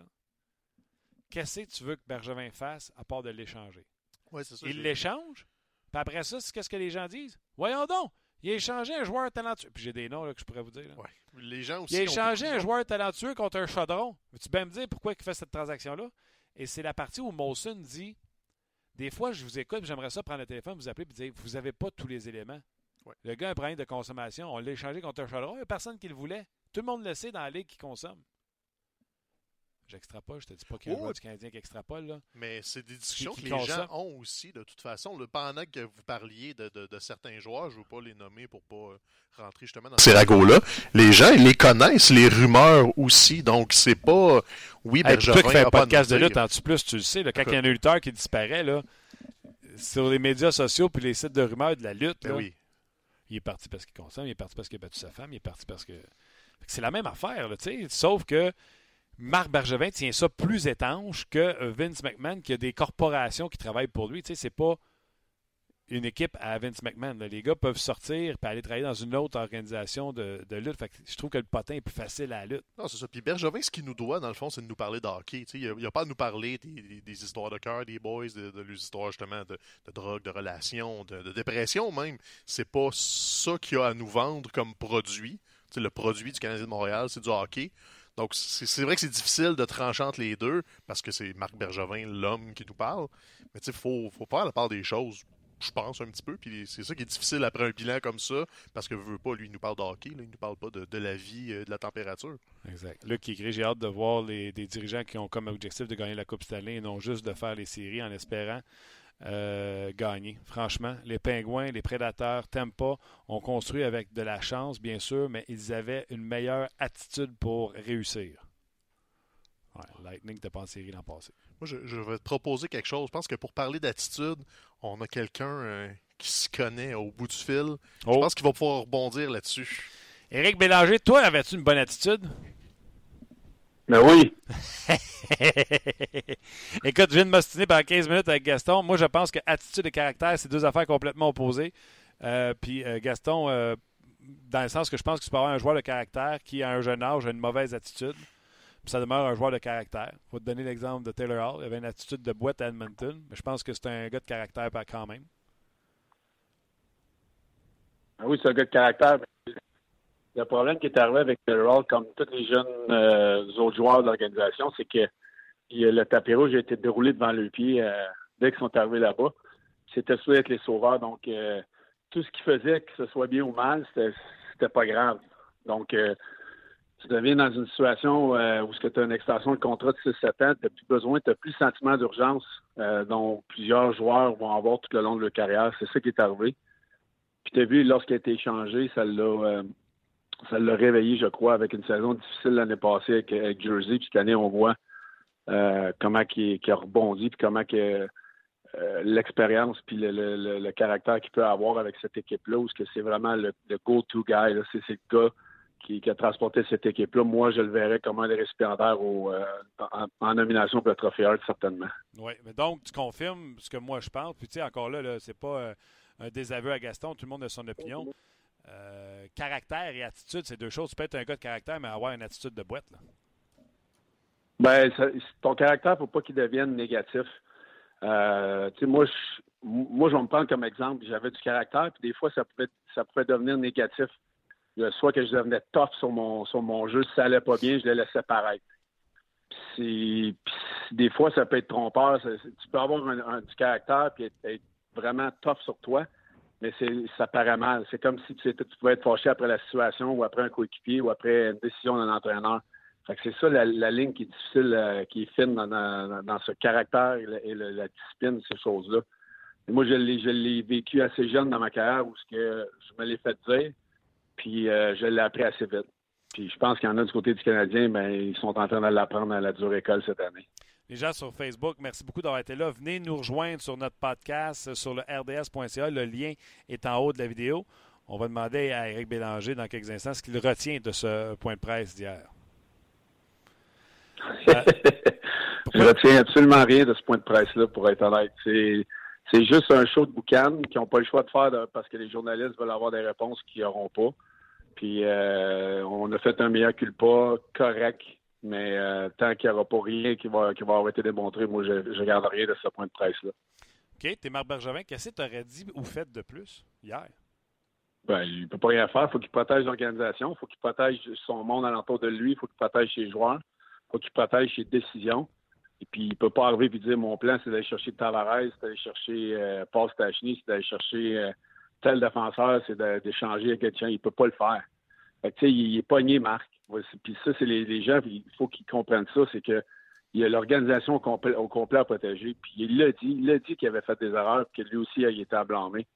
qu'est-ce que tu veux que Bergevin fasse à part de l'échanger? Ouais, c'est ça. Il l'échange, puis après ça, c'est qu'est-ce que les gens disent? Voyons donc, il a échangé un joueur talentueux. Puis j'ai des noms là, que je pourrais vous dire. là. Ouais. Les gens aussi. Il a échangé un joueur talentueux contre un chaudron. Veux-tu bien me dire pourquoi il fait cette transaction-là? Et c'est la partie où Molson dit Des fois, je vous écoute, puis j'aimerais ça prendre le téléphone, vous appeler et dire Vous n'avez pas tous les éléments. Ouais. Le gars a un problème de consommation. On l'a échangé contre un chaudron. Il n'y a personne qui le voulait. Tout le monde le sait dans la ligue qui consomme. J'extrapole, je te dis pas qu'il y a un Oh, du Canadien qui extrapole. Là. Mais c'est des discussions qui que les gens ont aussi, de toute façon. Le, pendant que vous parliez de, de- de certains joueurs, je ne veux pas les nommer pour pas euh, rentrer justement dans ces ragots-là, les gens, ils les connaissent, les rumeurs aussi. Donc, c'est pas... Oui, Hey, qui fais a un podcast de lutte, en plus, tu le sais, là, quand il y a un lutteur qui disparaît, là, sur les médias sociaux puis les sites de rumeurs de la lutte, Ben là, oui. il est parti parce qu'il consomme, il est parti parce qu'il a battu sa femme, il est parti parce que. C'est la même affaire, sauf que Marc Bergevin tient ça plus étanche que euh, Vince McMahon qui a des corporations qui travaillent pour lui. C'est pas une équipe à Vince McMahon. Les gars peuvent sortir et aller travailler dans une autre organisation de, lutte. Je trouve que le potin est plus facile à la lutte. Non, c'est ça. Puis Bergevin, ce qu'il nous doit, dans le fond, c'est de nous parler de hockey. Tu sais, Il n'y pas à nous parler des, histoires de cœur des boys, de, histoires justement de, drogue, de relations, de, dépression même. C'est pas ça qu'il a à nous vendre comme produit. Le produit du Canadien de Montréal, c'est du hockey. Donc, c'est vrai que c'est difficile de trancher entre les deux parce que c'est Marc Bergevin, l'homme, qui nous parle. Mais il faut, faut faire la part des choses, je pense, un petit peu. Puis c'est ça qui est difficile après un bilan comme ça parce que veut pas, lui, il nous parle de hockey, il nous parle pas de, de la vie, euh, de la température. Exact. Luc qui écrit J'ai hâte de voir les, des dirigeants qui ont comme objectif de gagner la Coupe Stanley et non juste de faire les séries en espérant euh, gagner. Franchement, les Pingouins, les Prédateurs, Tampa ont construit avec de la chance, bien sûr, mais ils avaient une meilleure attitude pour réussir. Ouais, Lightning n'était pas en série l'an passé. Moi, je, je vais te proposer quelque chose. Je pense que pour parler d'attitude, on a quelqu'un euh, qui s'y connaît au bout du fil. Je Oh. pense qu'il va pouvoir rebondir là-dessus. Éric Bélanger, toi, avais-tu une bonne attitude? Mais oui. Écoute, je viens de m'ostiner pendant 15 minutes avec Gaston. Moi, je pense que attitude et caractère, c'est deux affaires complètement opposées. Euh, puis euh, Gaston, euh, dans le sens que je pense que tu peux avoir un joueur de caractère qui, à un jeune âge, a une mauvaise attitude. Puis ça demeure un joueur de caractère. Je vais te donner l'exemple de Taylor Hall. Il avait une attitude de boîte à Edmonton. Mais je pense que c'est un gars de caractère quand même. Ah oui, c'est un gars de caractère. Le problème qui est arrivé avec Hall, comme tous les jeunes euh, autres joueurs de l'organisation, c'est que le tapis rouge a été déroulé devant le pied euh, dès qu'ils sont arrivés là-bas. C'était souhait être les sauveurs. Donc, euh, tout ce qu'ils faisaient, que ce soit bien ou mal, c'était pas grave. Donc, tu deviens dans une situation où tu as une extension de contrat de 6-7 ans, tu n'as plus besoin, tu n'as plus le sentiment d'urgence dont plusieurs joueurs vont avoir tout le long de leur carrière. C'est ça qui est arrivé. Puis tu vu, lorsqu'il a été échangé, ça l'a ça l'a réveillé, je crois, avec une saison difficile l'année passée avec, Jersey. Puis cette année, on voit euh, comment il, a rebondi, puis comment que, euh, l'expérience puis le, caractère qu'il peut avoir avec cette équipe-là, où c'est vraiment le, go-to guy. C'est, le gars qui, a transporté cette équipe-là. Moi, je le verrais comme un des récipiendaires euh, en, nomination pour le Trophée Hart, certainement. Oui, mais donc, tu confirmes ce que moi je pense. Puis, tu sais, encore là, là c'est pas un désaveu à Gaston. Tout le monde a son opinion. Euh, caractère et attitude, c'est deux choses. Tu peux être un gars de caractère, mais avoir une attitude de boîte. Là. Ben, ton caractère, faut pas qu'il devienne négatif. Euh, moi, je, vais me prendre comme exemple. J'avais du caractère, puis des fois, ça pouvait, ça pouvait devenir négatif. Soit que je devenais tough sur mon, sur mon jeu, si ça allait pas bien, je le laissais paraître. Puis, des fois, ça peut être trompeur. tu peux avoir du caractère puis être, vraiment tough sur toi, mais ça paraît mal. C'est comme si tu, pouvais être fâché après la situation ou après un coéquipier ou après une décision d'un entraîneur. c'est ça la, ligne qui est difficile, euh, qui est fine dans, ce caractère et, la, discipline, ces choses-là. moi, je l'ai vécu assez jeune dans ma carrière où que je me l'ai fait dire, puis euh, je l'ai appris assez vite. Puis je pense qu'il y en a du côté du Canadien, mais ils sont en train de l'apprendre à la dure école cette année les gens sur Facebook, merci beaucoup d'avoir été là. Venez nous rejoindre sur notre podcast sur le rds.ca. Le lien est en haut de la vidéo. On va demander à Eric Bélanger dans quelques instants ce qu'il retient de ce point de presse d'hier. Je Je retiens absolument rien de ce point de presse-là, pour être honnête. C'est, juste un show de boucan qui n'ont pas le choix de faire parce que les journalistes veulent avoir des réponses qu'ils n'auront pas. Puis euh, on a fait un meilleur culpa correct mais euh, tant qu'il n'y aura pas rien qui va, qui va avoir été démontré, moi, je ne garde rien de ce point de presse-là. OK. T'es Marc Bergevin. Qu'est-ce que tu aurais dit ou fait de plus hier? Ben, il ne peut pas rien faire. Il faut qu'il protège l'organisation. Il faut qu'il protège son monde alentour de lui. Il faut qu'il protège ses joueurs. Il faut qu'il protège ses décisions. Et puis, il ne peut pas arriver et dire mon plan, c'est d'aller chercher Tavares, c'est d'aller chercher euh, Paul Stachny, c'est d'aller chercher euh, tel défenseur, c'est d'échanger avec quelqu'un. Il ne peut pas le faire. Fait que, il est pogné, Marc. Puis ça, c'est les, gens, il faut qu'ils comprennent ça, c'est que il y a l'organisation au complet, à protéger. Puis il l'a dit, il l'a dit qu'il avait fait des erreurs, que lui aussi il était à blâmer.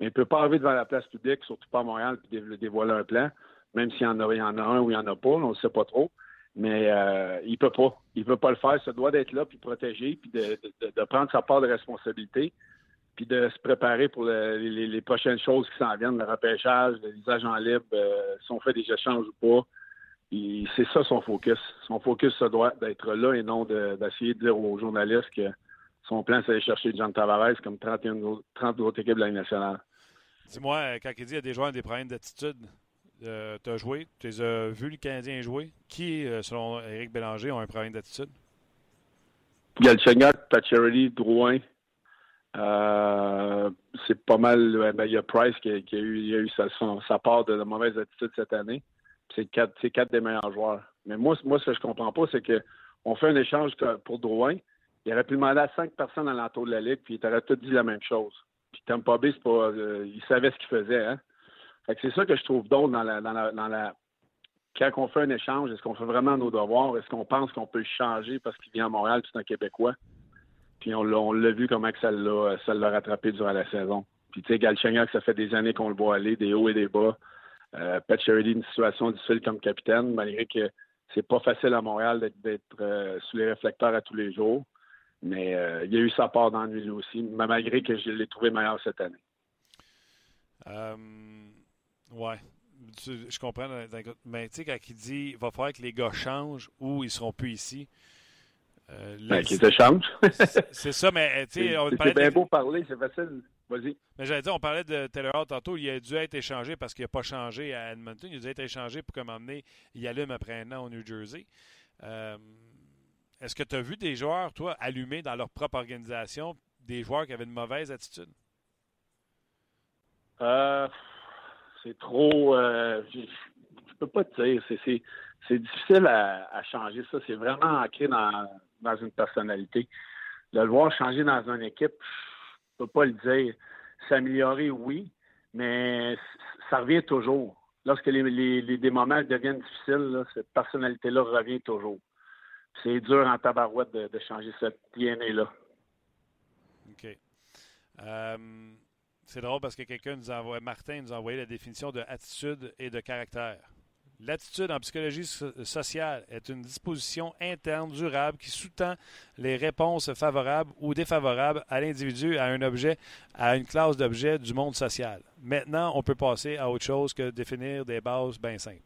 Mais il ne peut pas arriver devant la place publique, surtout pas à Montréal, puis dévoiler un plan, même s'il y en a, un ou il n'y en a pas, on ne sait pas trop. Mais euh, il peut pas. Il peut pas le faire. Ça doit d'être là, puis protéger, puis de, prendre sa part de responsabilité, puis de se préparer pour les, prochaines choses qui s'en viennent, le repêchage, les agents libres, euh, si on fait des échanges ou pas c'est ça son focus. Son focus, ça doit d'être là et non d'essayer de, dire aux journalistes que son plan, c'est d'aller chercher John Tavares comme 31 autres, 30 autres équipes de la nationale. Dis-moi, euh, quand il dit qu'il y a des joueurs qui ont des problèmes d'attitude, euh, tu as joué, tu as vu le Canadien jouer. Qui, euh, selon Éric Bélanger, ont un problème d'attitude? Galchenyuk, Pacioretty, Drouin. c'est pas mal. Ben, il y a Price qui a, eu, a eu sa, sa, part de, de mauvaise attitude cette année c'est quatre, quatre des meilleurs joueurs. Mais moi, moi, ce que je comprends pas, c'est qu'on fait un échange pour Drouin. Il aurait pu demander à cinq personnes à l'entour de la Ligue, puis il aurait tout dit la même chose. Puis Tampa Bay, c'est pas, euh, il savait ce qu'il faisait. Hein? c'est ça que je trouve drôle dans la, dans la, la... Quand on fait un échange, est-ce qu'on fait vraiment nos devoirs? Est-ce qu'on pense qu'on peut changer parce qu'il vient à Montréal c'est un Québécois? Puis on l'a vu comment que ça l'a rattrapé durant la saison. Puis tu sais, Galchenyuk, ça fait des années qu'on le voit aller, des hauts et des bas. Euh, Pat Charity, une situation difficile comme capitaine, malgré que c'est pas facile à Montréal d'être euh, sous les réflecteurs à tous les jours. Mais euh, il y a eu sa part d'ennui aussi, malgré que je l'ai trouvé meilleur cette année. ouais. tu- je comprends, mais tu sais, quand il dit il va falloir que les gars changent ou ils seront plus ici. euh, là, Ben, qu'ils se changent. c'est- ça, mais tu sais, on C'est bien de- beau parler, c'est facile. Vas-y. Mais j'allais dire, on parlait de Taylor Hall tantôt, il a dû être échangé parce qu'il n'a pas changé à Edmonton. Il a dû être échangé pour comme emmener, il allume après un an au New Jersey. Euh, Est-ce que tu as vu des joueurs, toi, allumés dans leur propre organisation, des joueurs qui avaient une mauvaise attitude? Euh, c'est trop. Euh, je, je peux pas te dire. C'est, difficile à, à changer ça. C'est vraiment ancré dans, dans une personnalité. De le voir changer dans une équipe, peux pas le dire. S'améliorer, oui, mais ça revient toujours. Lorsque les, les, les- deviennent difficiles, cette personnalité-là revient toujours. C'est dur en tabarouette de, de changer cette DNA-là. OK. Euh, c'est drôle parce que quelqu'un nous a envoyé, Martin nous a envoyé la définition de attitude et de caractère. L'attitude en psychologie so- sociale est une disposition interne durable qui sous-tend les réponses favorables ou défavorables à l'individu, à un objet, à une classe d'objets du monde social. Maintenant, on peut passer à autre chose que définir des bases bien simples.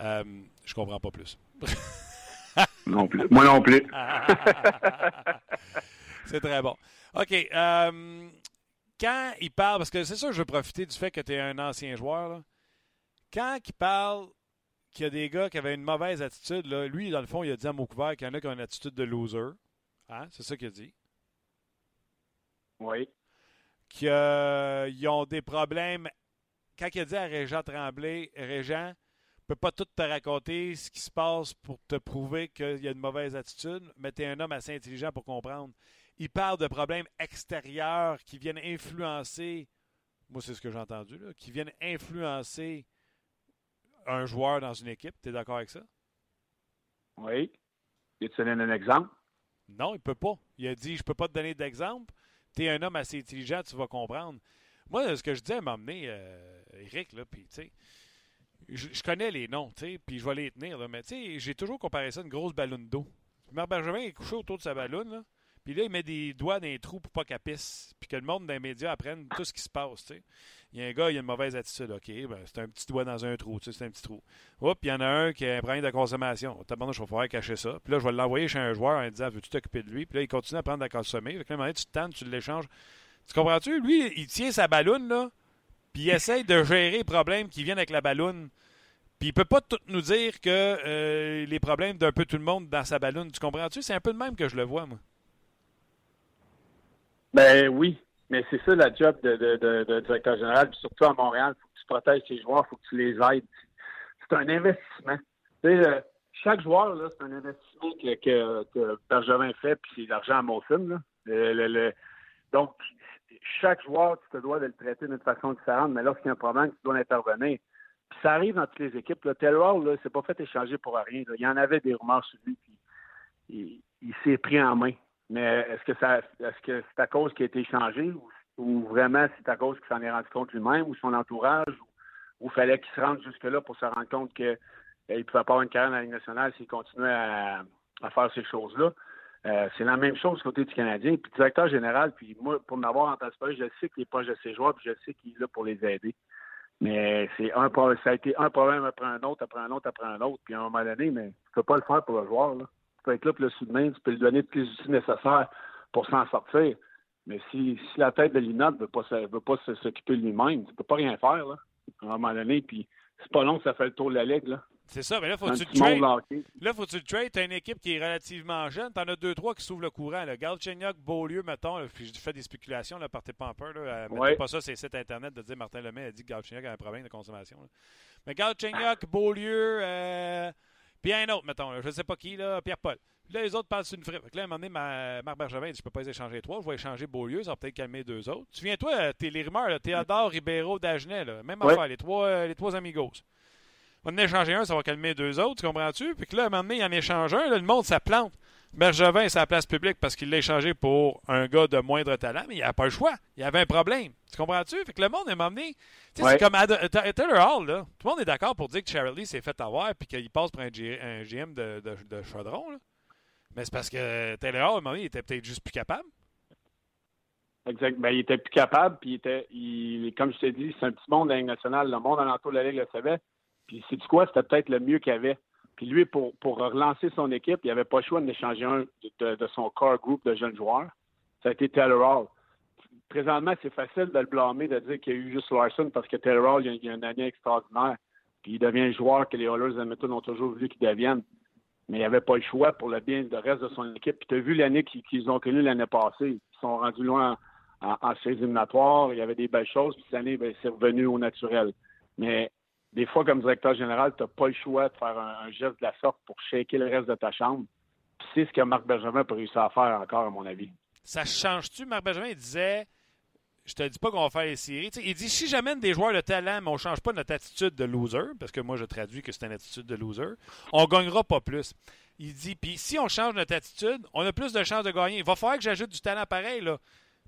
Euh, je comprends pas plus. Non plus. Moi non plus. c'est très bon. OK. euh, quand il parle, parce que c'est sûr que je veux profiter du fait que tu es un ancien joueur, là. quand il parle qu'il y a des gars qui avaient une mauvaise attitude, là, lui, dans le fond, il a dit à mot couvert qu'il y en a qui ont une attitude de loser. Hein? C'est ça qu'il a dit. Oui. Qu'ils euh, ont des problèmes. Quand il a dit à Régent Tremblay, Régent, ne peut pas tout te raconter ce qui se passe pour te prouver qu'il y a une mauvaise attitude, mais tu es un homme assez intelligent pour comprendre. Il parle de problèmes extérieurs qui viennent influencer, moi c'est ce que j'ai entendu, là, qui viennent influencer un joueur dans une équipe. Tu es d'accord avec ça? Oui. Et tu donnes un exemple? Non, il ne peut pas. Il a dit Je peux pas te donner d'exemple. Tu es un homme assez intelligent, tu vas comprendre. Moi, ce que je disais à m'emmener, euh, Eric, là, puis tu sais, je, je connais les noms, tu sais, puis je vais les tenir, là, mais tu sais, j'ai toujours comparé ça à une grosse ballonne d'eau. Marc Bergevin est couché autour de sa ballonne, là, puis là, il met des doigts dans les trous pour pas qu'elle pisse, puis que le monde les médias apprenne tout ce qui se passe, tu sais. Il y a un gars, il a une mauvaise attitude. OK, ben, c'est un petit doigt dans un trou. Tu sais, c'est un petit trou. Oups, il y en a un qui a un problème de consommation. Tabarnak, je vais pouvoir cacher ça. Puis là, je vais l'envoyer chez un joueur en disant Veux-tu t'occuper de lui? Puis là, il continue à prendre de la consommer. Fait que là, moment donné, tu te tannes, tu l'échanges. Tu comprends-tu? Lui, il tient sa balloune, là, puis il essaye de gérer les problèmes qui viennent avec la balloune. Puis il peut pas tout nous dire que euh, les problèmes d'un peu tout le monde dans sa balloune. Tu comprends-tu? C'est un peu de même que je le vois, moi. Ben oui, mais c'est ça la job de, directeur général, puis surtout à Montréal, il faut que tu protèges tes joueurs, il faut que tu les aides. C'est un investissement. Euh, chaque joueur, c'est un investissement que, que, Bergevin fait, puis c'est l'argent à Molson. Là. Donc, chaque joueur, tu te dois de le traiter d'une façon différente, mais lorsqu'il y a un problème, tu dois intervenir. Puis ça arrive dans toutes les équipes. Là. Taylor, là, c'est pas fait échanger pour rien. Il y en avait des rumeurs sur lui, puis il s'est pris en main. Mais est-ce que ça est-ce que c'est à cause qu'il a été échangé ou, vraiment c'est à cause qu'il s'en est rendu compte lui-même ou son entourage ou, ou fallait qu'il se rende jusque-là pour se rendre compte que euh, il pouvait pas avoir une carrière dans la Ligue nationale s'il continuait à, faire ces choses-là? Euh, c'est la même chose du côté du Canadien. Puis directeur général, puis moi, pour m'avoir entendu parler, je sais qu'il est proche de ses joueurs, puis je sais qu'il est là pour les aider. Mais c'est un ça a été un problème après un autre, après un autre, après un autre. Puis à un moment donné, mais tu peux pas le faire pour le joueur. Là. Tu peux être là pour le soudemain, tu peux lui donner tous les outils nécessaires pour s'en sortir. Mais si, si la tête de Lina ne veut pas, veut pas s'occuper de lui-même, tu peux pas rien faire. Là. À un moment donné, puis c'est pas long que ça fait le tour de la ligue. Là. C'est ça, mais là, faut que tu le trades. Là, faut que tu le trades. T'as une équipe qui est relativement jeune. T'en as deux, trois qui s'ouvrent le courant. Là. Galchenyuk, Beaulieu, mettons. là, puis je fais des spéculations, là, partez pas en peur. Là, euh, mettez Ouais. pas ça sur les sites Internet de dire Martin Lemay a dit que Galchenyuk a un problème de consommation. là. Mais Galchenyuk, Beaulieu, euh, puis un autre, mettons. Là, je sais pas qui, là, Pierre-Paul. Puis là, les autres parlent sur une frippe. Fait que là, à un moment donné, ma- Marc Bergevin dit Je peux pas les échanger trois. Je vais échanger Beaulieu. Ça va peut-être calmer deux autres. Tu viens, toi, t'es les rumeurs. Là, Théodore, Ribeiro, Dagenet. Là, même Ouais. affaire. Les trois, euh, les trois amigos. On en échanger un, ça va calmer deux autres, tu comprends-tu? Puis que là, à un moment donné, il en échange un, là, le monde, ça plante. Bergevin, c'est à la place publique parce qu'il l'a échangé pour un gars de moindre talent, mais il n'avait pas le choix. Il avait un problème. Tu comprends-tu? Fait que le monde, moment donné, tu sais, Ouais. c'est comme Ad- Taylor Hall, là. Tout le monde est d'accord pour dire que Charlie s'est fait avoir puis qu'il passe pour un, G- un GM de, de, de chaudron, là. Mais c'est parce que Taylor Hall, à un moment donné, il était peut-être juste plus capable. Exact. Ben, il était plus capable, puis il était, il, comme je t'ai dit, c'est un petit monde de la Ligue nationale. Le monde alentour de la Ligue le savait. Puis, c'est du quoi? C'était peut-être le mieux qu'il avait. Puis lui, pour, pour relancer son équipe, il avait pas le choix d'échanger un de, de, son core group de jeunes joueurs. Ça a été Taylor Hall. Présentement, c'est facile de le blâmer, de dire qu'il y a eu juste Larson parce que Taylor Hall, il y a, une année extraordinaire. Puis il devient un joueur que les Oilers Edmonton ont toujours voulu qu'il devienne. Mais il n'y avait pas le choix pour le bien du reste de son équipe. Puis tu as vu l'année qu'ils ont connue l'année passée. Ils sont rendus loin en, en éliminatoire. Il y avait des belles choses. Puis cette année, ben, c'est revenu au naturel. Mais des fois, comme directeur général, tu n'as pas le choix de faire un, geste de la sorte pour shaker le reste de ta chambre. Puis c'est ce que Marc Benjamin peut réussir à faire encore, à mon avis. Ça change-tu? Marc Benjamin disait je te dis pas qu'on va faire les séries. il dit si j'amène des joueurs de talent, mais on change pas notre attitude de loser, parce que moi je traduis que c'est une attitude de loser, on gagnera pas plus. Il dit puis si on change notre attitude, on a plus de chances de gagner. Il va falloir que j'ajoute du talent pareil là.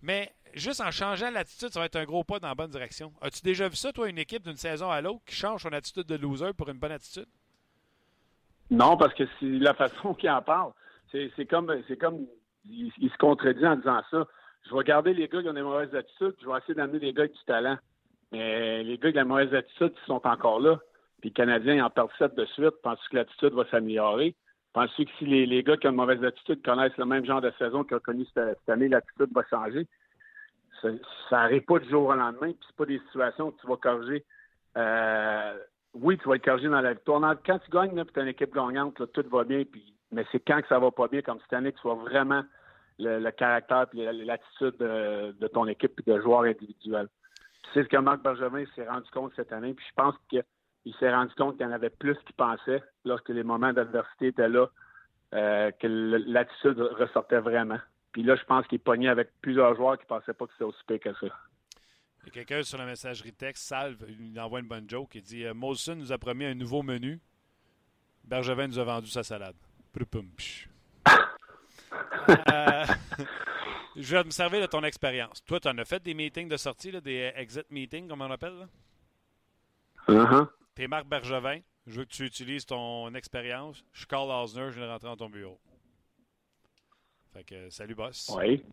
Mais juste en changeant l'attitude, ça va être un gros pas dans la bonne direction. As-tu déjà vu ça, toi, une équipe d'une saison à l'autre qui change son attitude de loser pour une bonne attitude? Non, parce que c'est la façon qu'il en parle. C'est comme, c'est comme il, se contredit en disant ça. Je vais garder les gars qui ont des mauvaises attitudes, je vais essayer d'amener les gars avec du talent. Mais les gars qui ont des mauvaises attitudes, ils sont encore là. Puis les Canadiens, ils en perdent de suite. Penses que l'attitude va s'améliorer? Penses que si les, gars qui ont une mauvaise attitude connaissent le même genre de saison qu'ils ont connu cette, année, l'attitude va changer? Ça n'arrive pas du jour au lendemain, puis c'est pas des situations que tu vas corriger. Euh, oui, tu vas être corrigé dans la victoire. Quand tu gagnes, tu as une équipe gagnante, tout va bien, puis, mais c'est quand que ça va pas bien, comme cette année, que tu vois vraiment le, caractère et l'attitude de, ton équipe et de joueurs individuels. C'est ce que Marc Bergevin s'est rendu compte cette année, puis je pense que il s'est rendu compte qu'il y en avait plus qu'il pensait lorsque les moments d'adversité étaient là, euh, que l'attitude ressortait vraiment. Puis là, je pense qu'il pogné avec plusieurs joueurs qui ne pensaient pas que c'était aussi pire que ça. Il y a quelqu'un sur la messagerie texte, Salve, il envoie une bonne joke. Il dit euh, Molson nous a promis un nouveau menu. Bergevin nous a vendu sa salade. Euh, je vais me servir de ton expérience. Toi, tu en as fait des meetings de sortie, des exit meetings, comme on appelle. Là? Uh-huh. T'es Marc Bergevin. Je veux que tu utilises ton expérience. Je suis Carl Osner. Je viens de rentrer dans ton bureau. Fait que, salut, boss. Oui.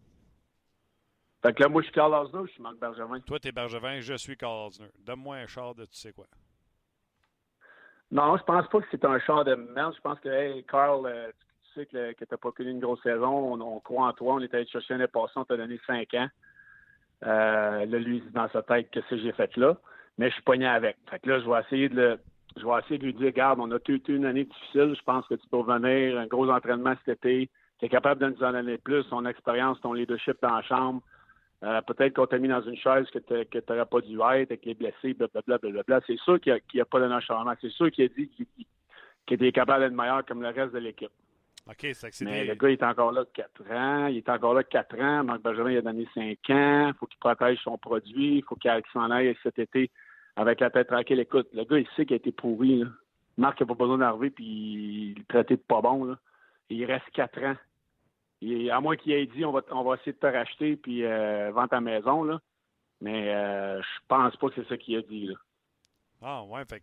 Fait que là, moi, je suis Carl Osner je suis Marc Bergevin. Toi, t'es Bergevin. Je suis Carl Osner. Donne-moi un char de tu sais quoi. Non, je pense pas que c'est un char de merde. Je pense que, hey, Carl, euh, tu sais que, tu n'as pas connu une grosse saison. On, croit en toi. On est allé te chercher l'année passée. On t'a donné 5 ans. Euh, là, lui, dans sa tête, que j'ai fait là? mais je suis pogné avec. Fait que là, je vais essayer de le, je vais essayer de lui dire, regarde, on a eu une année difficile, je pense que tu peux revenir, un gros entraînement cet été, tu es capable de nous en donner plus, ton expérience, ton leadership dans la chambre. Euh, peut-être qu'on t'a mis dans une chaise que tu n'aurais pas dû être, avec les blessés, blablabla. Bla, bla, C'est sûr qu'il n'y a, pas de changement. C'est sûr qu'il a dit qu'il était capable d'être meilleur comme le reste de l'équipe. OK, c'est Mais le gars, il est encore là 4 ans. Il est encore là 4 ans. Marc Benjamin, il a donné 5 ans. Il faut qu'il protège son produit. Il faut qu'il s'en aille cet été avec la tête tranquille. Écoute, le gars, il sait qu'il a été pourri. Marc n'a pas besoin d'arriver puis il traité de pas bon. Là. Il reste quatre ans. à moins qu'il ait dit on va, on va essayer de te racheter puis euh, vendre ta maison. Là. Mais euh, je pense pas que c'est ça qu'il a dit. Là. Ah ouais, fait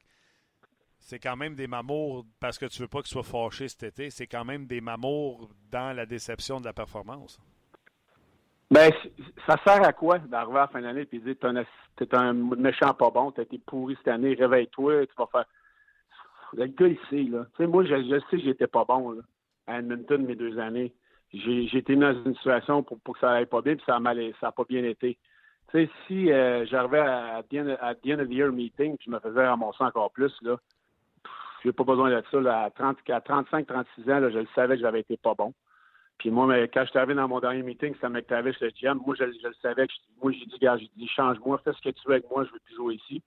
c'est quand même des mamours parce que tu veux pas qu'il soit fâché cet été. C'est quand même des mamours dans la déception de la performance. Ben, ça sert à quoi d'arriver à la fin d'année et dire t'es un, un méchant pas bon, t'as été pourri cette année, réveille-toi, tu vas faire. Le gars, sait, là. Tu sais, moi, je, sais que j'étais pas bon, là, à Edmonton, mes deux années. J'ai été dans une situation pour, que ça aille pas bien, puis ça a ça a pas bien été. Tu sais, si euh, j'arrivais à, à the end of the year meeting, je me faisais ramasser encore plus, là, j'ai pas besoin de ça, là, à, 30, à 35, 36 ans, là, je le savais que j'avais été pas bon. Puis moi, mais quand je suis arrivé dans mon dernier meeting, ça McTavish, le GM, moi, je, le savais. Que moi, j'ai dit, gars, j'ai dit, change-moi, fais ce que tu veux avec moi, je veux plus jouer ici.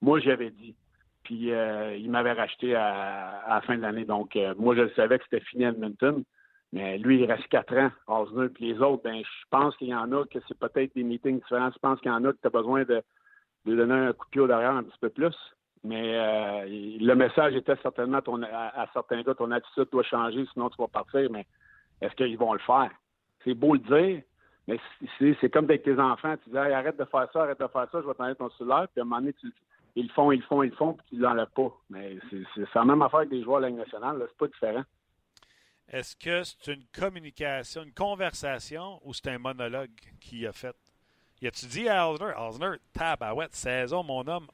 Moi, j'avais dit. Puis euh, il m'avait racheté à, la fin de l'année. Donc, euh, moi, je le savais que c'était fini à Edmonton. Mais lui, il reste quatre ans, Osner. Puis les autres, ben, je pense qu'il y en a que c'est peut-être des meetings différents. Je pense qu'il y en a que tu as besoin de, de donner un coup de pied au derrière un petit peu plus. Mais euh, le message était certainement à, à, certains gars, ton attitude doit changer, sinon tu vas partir. Mais est-ce qu'ils vont le faire? C'est beau le dire, mais c'est comme avec tes enfants. Tu dis, arrête de faire ça, arrête de faire ça, je vais t'enlever ton cellulaire. Puis à un moment donné, ils le font, ils le font, ils le font, puis tu ne l'enlèves pas. Mais c'est la même affaire avec des joueurs de la Ligue nationale. C'est pas différent. Est-ce que c'est une communication, une conversation ou c'est un monologue qu'il a fait? Y a-tu dit à Osner, Osner, tabarouette, saison, mon homme,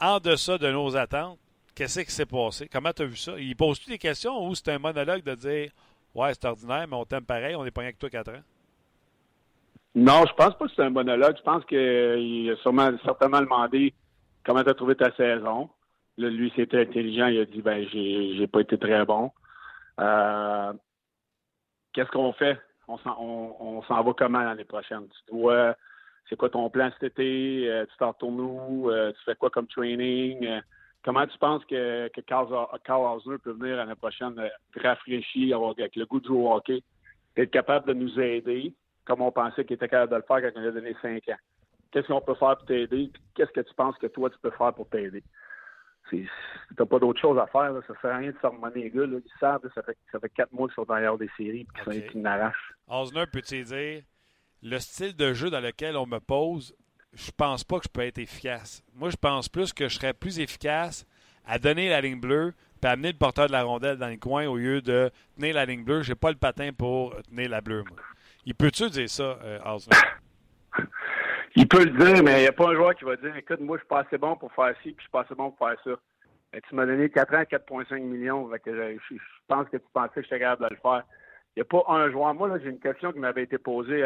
en deçà de nos attentes, qu'est-ce qui s'est passé? Comment tu as vu ça? Il pose-tu des questions ou c'est un monologue de dire Ouais, c'est ordinaire, mais on t'aime pareil, on est pas rien que toi 4 ans? Non, je pense pas que c'est un monologue. Je pense qu'il a sûrement, certainement demandé comment tu as trouvé ta saison. Là, lui, c'était intelligent. Il a dit ben j'ai, pas été très bon. Euh, qu'est-ce qu'on fait? On s'en, va comment l'année prochaine? Tu. C'est quoi ton plan cet été? Euh, tu t'en retournes où? Euh, tu fais quoi comme training? comment tu penses que, que Carl, Carl peut venir l'année prochaine rafraîchi, avec le goût de jouer au hockey, être capable de nous aider? comme on pensait qu'il était capable de le faire quand on a donné cinq ans? Qu'est-ce qu'on peut faire pour t'aider? Qu'est-ce que tu penses que toi, tu peux faire pour t'aider? Tu n'as pas d'autre chose à faire. Ça ne sert à rien de s'harmonier les gars. Ils savent, ça fait, ça fait quatre mois qu'ils sont derrière des séries et qu'ils okay. n'arrachent. Osner, peux-tu dire, le style de jeu dans lequel on me pose, je pense pas que je peux être efficace. Moi, je pense plus que je serais plus efficace à donner la ligne bleue puis amener le porteur de la rondelle dans le coin au lieu de tenir la ligne bleue. J'ai pas le patin pour tenir la bleue, moi. Il peut-tu dire ça, euh, Il peut le dire, mais il n'y a pas un joueur qui va dire Écoute, moi, je suis pas assez bon pour faire ci, puis je suis pas assez bon pour faire ça. Et tu m'as donné 4 ans, 4,5 millions. que je, pense que tu pensais que j'étais capable de le faire. Il n'y a pas un joueur. Moi, j'ai une question qui m'avait été posée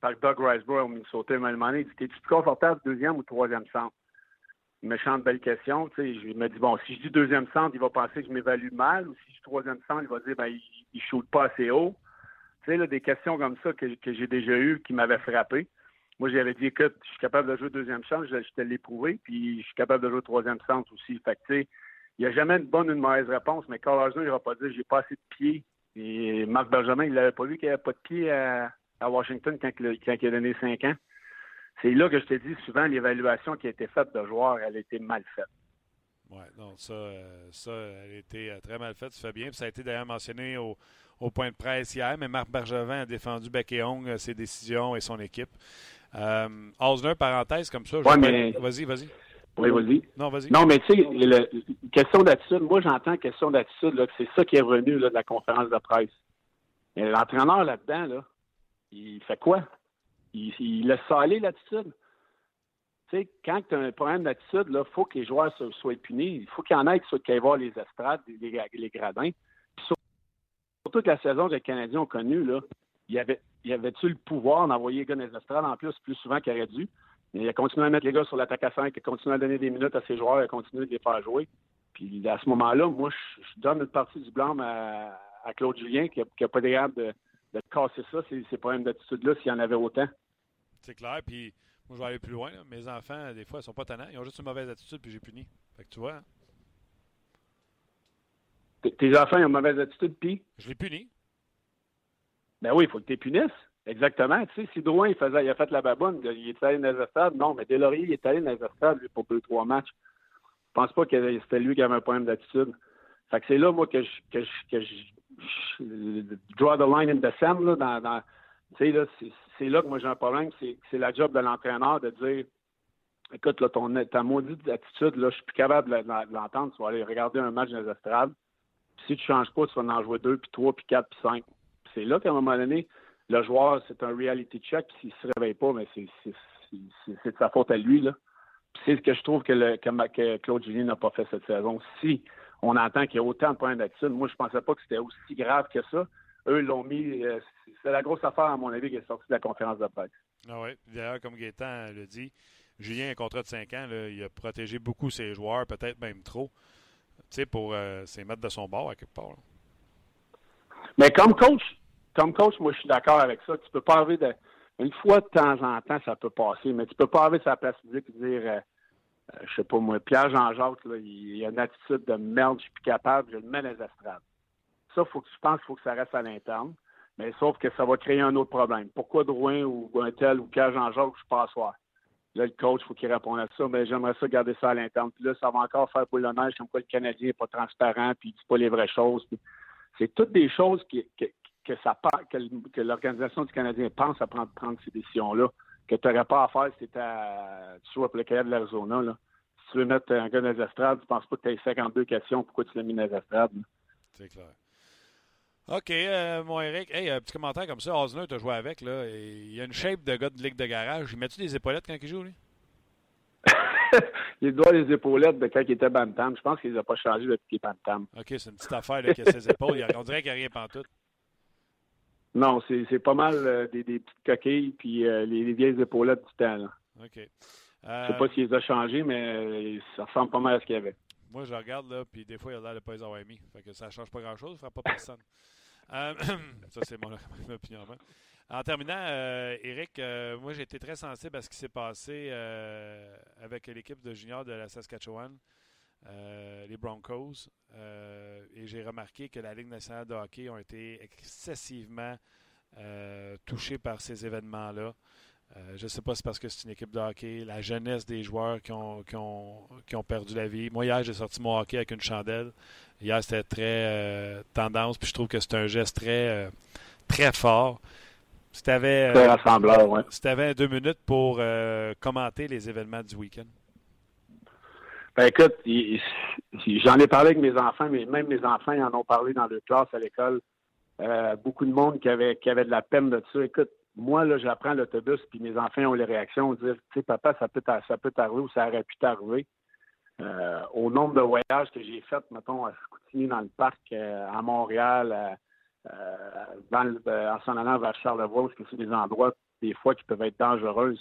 par Doug Riceborough au Minnesota. Il m'a demandé Es-tu plus confortable deuxième ou troisième centre? Méchante belle question. Tu sais, je me dis Bon, si je dis deuxième centre, il va penser que je m'évalue mal, ou si je dis troisième centre, il va dire ben, il ne shoot pas assez haut. Tu sais, là, des questions comme ça que, j'ai déjà eues qui m'avaient frappé. Moi, j'avais dit, écoute, je suis capable de jouer deuxième chance, je, te l'ai prouvé, puis je suis capable de jouer troisième centre aussi. Fait tu sais, il n'y a jamais une bonne ou une mauvaise réponse, mais Carl il va pas dire, j'ai pas assez de pieds. Et Marc Benjamin, il n'avait pas vu qu'il n'y avait pas de pieds à, Washington quand, il a donné cinq ans. C'est là que je te dis souvent, l'évaluation qui a été faite de joueurs, elle a été mal faite. Oui, non, ça, euh, ça, elle a été euh, très mal faite, ça fait bien. Puis ça a été d'ailleurs mentionné au, au point de presse hier, mais Marc Bergevin a défendu bec et ongle ses décisions et son équipe. Euh, Osner, parenthèse comme ça. Vas-y, vas-y. Oui, vas-y. Non, vas-y. Non, mais tu sais, question d'attitude, moi j'entends question d'attitude, c'est ça qui est revenu là, de la conférence de presse. L'entraîneur là-dedans, là, il fait quoi? Il, il laisse ça aller, l'attitude. Tu sais, quand tu as un problème d'attitude, il faut que les joueurs soient punis. Il faut qu'il y en ait qui aillent voir les estrades, les, les gradins toute la saison que les Canadiens ont connue, là, il y avait, y avait-tu le pouvoir d'envoyer les gars dans les estrades en plus, plus souvent qu'il aurait dû? Il a continué à mettre les gars sur l'attaque à 5, il a continué à donner des minutes à ses joueurs, il a continué de les faire jouer. Puis à ce moment-là, moi, je, donne une partie du blanc à, Claude Julien qui n'a pas d'air de, de casser ça, ces, ces problèmes d'attitude-là, s'il y en avait autant. C'est clair, puis moi, je vais aller plus loin. Mes enfants, des fois, ils sont pas tannants. Ils ont juste une mauvaise attitude, puis j'ai puni. Fait que tu vois, tes enfants ont une mauvaise attitude, puis? Je les punis. Ben oui, il faut que tu les punisses. Exactement. Tu sais, si Drouin, il, faisait, il a fait la baboune, il est allé dans les estrades. Non, mais Delaurier, il est allé dans les estrades, lui, pour deux, trois matchs. Je pense pas que c'était lui qui avait un problème d'attitude. Fait que c'est là, moi, que je, que que draw the line in the sand, là, dans, tu sais, là, c'est là que moi j'ai un problème. C'est la job de l'entraîneur de dire écoute, là, ton, ta maudite attitude, là, je suis plus capable de l'entendre. Tu vas aller regarder un match dans les estrades si tu changes pas, tu vas en jouer deux, puis trois, puis quatre, puis cinq. C'est là qu'à un moment donné, le joueur, c'est un reality check. S'il ne se réveille pas, mais c'est de sa faute à lui. Là. c'est ce que je trouve que, le, que, Claude Julien n'a pas fait cette saison. Si on entend qu'il y a autant de points d'attitude, moi, je ne pensais pas que c'était aussi grave que ça. Eux l'ont mis. Euh, c'est la grosse affaire, à mon avis, qui est sortie de la conférence de presse. Ah oui. D'ailleurs, comme Gaétan le dit, Julien a un contrat de 5 ans. il a protégé beaucoup ses joueurs, peut-être même trop pour euh, mettre de son bord à quelque part. Mais comme coach, comme coach, moi je suis d'accord avec ça. Tu peux pas arriver de. Une fois de temps en temps, ça peut passer, mais tu peux pas arriver sur la place publique et dire euh, euh, je sais pas moi, Pierre Jean-Jacques, il a une attitude de merde, je suis plus capable, je le mets dans les estrades. Ça, faut que je pense qu'il faut que ça reste à l'interne. Mais sauf que ça va créer un autre problème. Pourquoi Drouin ou un tel ou Pierre Jean-Jacques, je suis pas soir? Là, le coach, il faut qu'il réponde à ça, mais j'aimerais ça garder ça à l'interne. Puis là, ça va encore faire pour le neige, comme quoi le Canadien n'est pas transparent, puis il dit pas les vraies choses. C'est toutes des choses qui, que, ça, que, que l'organisation du Canadien pense à prendre, prendre ces décisions-là, que tu n'aurais pas à faire si tu sois pour le Canada de l'Arizona. Si tu veux mettre un gars dans les estrades, tu ne penses pas que tu as 52 questions, pourquoi tu l'as mis dans les estrades? C'est clair. OK, euh, mon Eric. Hey, un petit commentaire comme ça. Osner, tu as joué avec. Là, il y a une shape de gars de ligue de garage. Il met-tu des épaulettes quand il joue, lui? il doit les épaulettes de quand il était Bantam. Je pense qu'il les a pas changé depuis qu'il est Bantam. OK, c'est une petite affaire là, qui a ses épaules. On dirait qu'il n'y a rien pantoute. Non, c'est pas mal euh, des, des petites coquilles puis euh, les, les vieilles épaulettes du temps. Là. OK. Je Euh, sais pas s'il les a changées, mais euh, ça ressemble pas mal à ce qu'il y avait. Moi, je regarde, là, puis des fois, il a l'air de pas les avoir mis. Fait que ça change pas grand-chose, ça fera pas personne. Euh, ça, c'est mon, mon opinion. hein. En terminant, euh, Eric, euh, moi, j'ai été très sensible à ce qui s'est passé euh, avec l'équipe de juniors de la Saskatchewan, euh, les Broncos. Euh, et j'ai remarqué que la Ligue nationale de hockey ont été excessivement euh, touchés par ces événements-là. Euh, je ne sais pas si c'est parce que c'est une équipe de hockey, la jeunesse des joueurs qui ont, qui ont, qui ont perdu la vie. Moi, hier, j'ai sorti mon hockey avec une chandelle. Hier, c'était très tendance, puis je trouve que c'est un geste très, très fort. Si tu avais, ouais. si t'avais deux minutes pour commenter les événements du week-end. Ben écoute, j'en ai parlé avec mes enfants, mais même mes enfants en ont parlé dans leur classe à l'école. Euh, beaucoup de monde qui avait, qui avait de la peine de ça. Écoute, moi, là, j'apprends l'autobus, puis mes enfants ont les réactions, disent, tu sais, papa, ça peut ça peut t'arriver ou ça aurait pu t'arriver. Euh, au nombre de voyages que j'ai fait, mettons, à Chicoutimi, dans le parc, euh, à Montréal, dans le- en s'en allant vers Charlevoix, parce que c'est des endroits, des fois, qui peuvent être dangereux.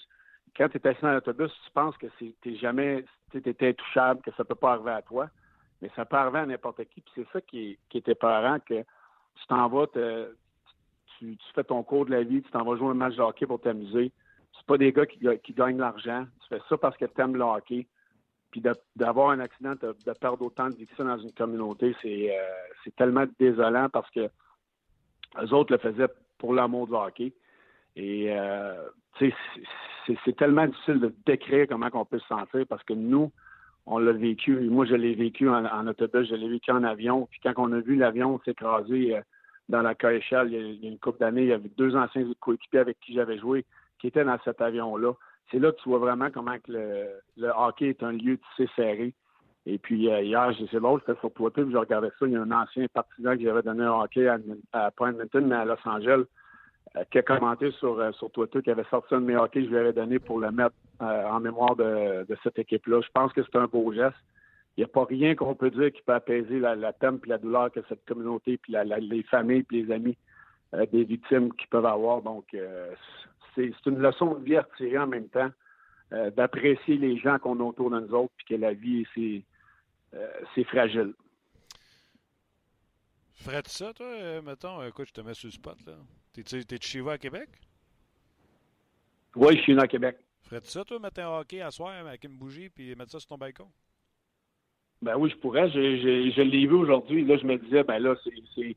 Quand tu es assis dans l'autobus, tu penses que t'es jamais, tu intouchable, que ça peut pas arriver à toi, mais ça peut arriver à n'importe qui. Puis c'est ça qui est, qui est épeurant, que tu t'en vas, tu, tu fais ton cours de la vie, tu t'en vas jouer un match de hockey pour t'amuser. C'est pas des gars qui, qui gagnent l'argent. Tu fais ça parce que tu aimes le hockey. Puis d'avoir un accident, de, perdre autant de vie que ça dans une communauté, c'est euh, c'est tellement désolant parce que eux autres le faisaient pour l'amour du hockey. Et euh, c'est- c'est- c'est tellement difficile de décrire comment on peut se sentir parce que nous, on l'a vécu. Moi, je l'ai vécu en, autobus, je l'ai vécu en avion. Puis quand on a vu l'avion s'écraser euh, dans la KHL, il il y a une couple d'années, il y avait deux anciens coéquipiers avec qui j'avais joué qui étaient dans cet avion-là. C'est là que tu vois vraiment comment que le, hockey est un lieu tissé serré. Et puis euh, hier, sais pas, j'étais sur Twitter, puis je regardais ça. Il y a un ancien partisan que j'avais donné un hockey à, à Edmonton, mais à Los Angeles, qui a commenté sur, euh, sur Twitter, qui avait sorti un de mes hockey je lui avais donné pour le mettre euh, en mémoire de, cette équipe-là. Je pense que c'est un beau geste. Il n'y a pas rien qu'on peut dire qui peut apaiser la, la peine et la douleur que cette communauté, puis les familles, puis les amis euh, des victimes qui peuvent avoir. Donc, euh, c'est une leçon de vie à retirer en même temps, euh, d'apprécier les gens qu'on a autour de nous autres, puis que la vie, c'est euh, fragile. Ferais-tu ça, toi? euh, mettons, écoute, je te mets sur le spot, là. T'es-tu t'es-tu chez vous à Québec? Oui, je suis né à Québec. Ferais-tu ça, toi, mettre un hockey à soir avec une bougie puis mettre ça sur ton balcon? Ben oui, je pourrais. Je, je, je l'ai vu aujourd'hui. Là, je me disais, ben là, c'est,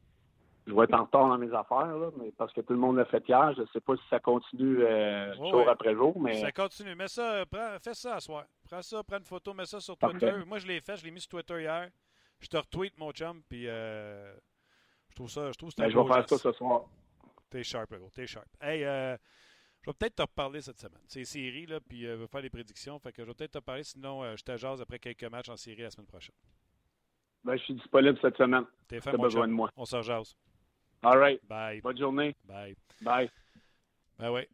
je vais être en retard dans mes affaires, là, mais parce que tout le monde l'a fait hier. Je ne sais pas si ça continue euh, jour ouais. après jour, mais Ça continue. Mets ça, euh, prends, fais ça à soir. Prends ça, prends une photo, mets ça sur Parfait. Twitter. Moi, je l'ai fait, je l'ai mis sur Twitter hier. Je te retweet, mon chum, puis euh, je trouve ça, je trouve c'est ben, je vais faire ça ce soir. T'es sharp, gros, t'es sharp. Hey, euh, je vais peut-être te reparler cette semaine. C'est série, là, puis euh, je vais faire des prédictions. Fait que je vais peut-être te parler, sinon euh, je te jase après quelques matchs en série la semaine prochaine. Ben, je suis disponible cette semaine. T'es fait, T'as mon besoin de moi. On se rejase. All right. Bye. Bonne journée. Bye. Bye. Ben oui.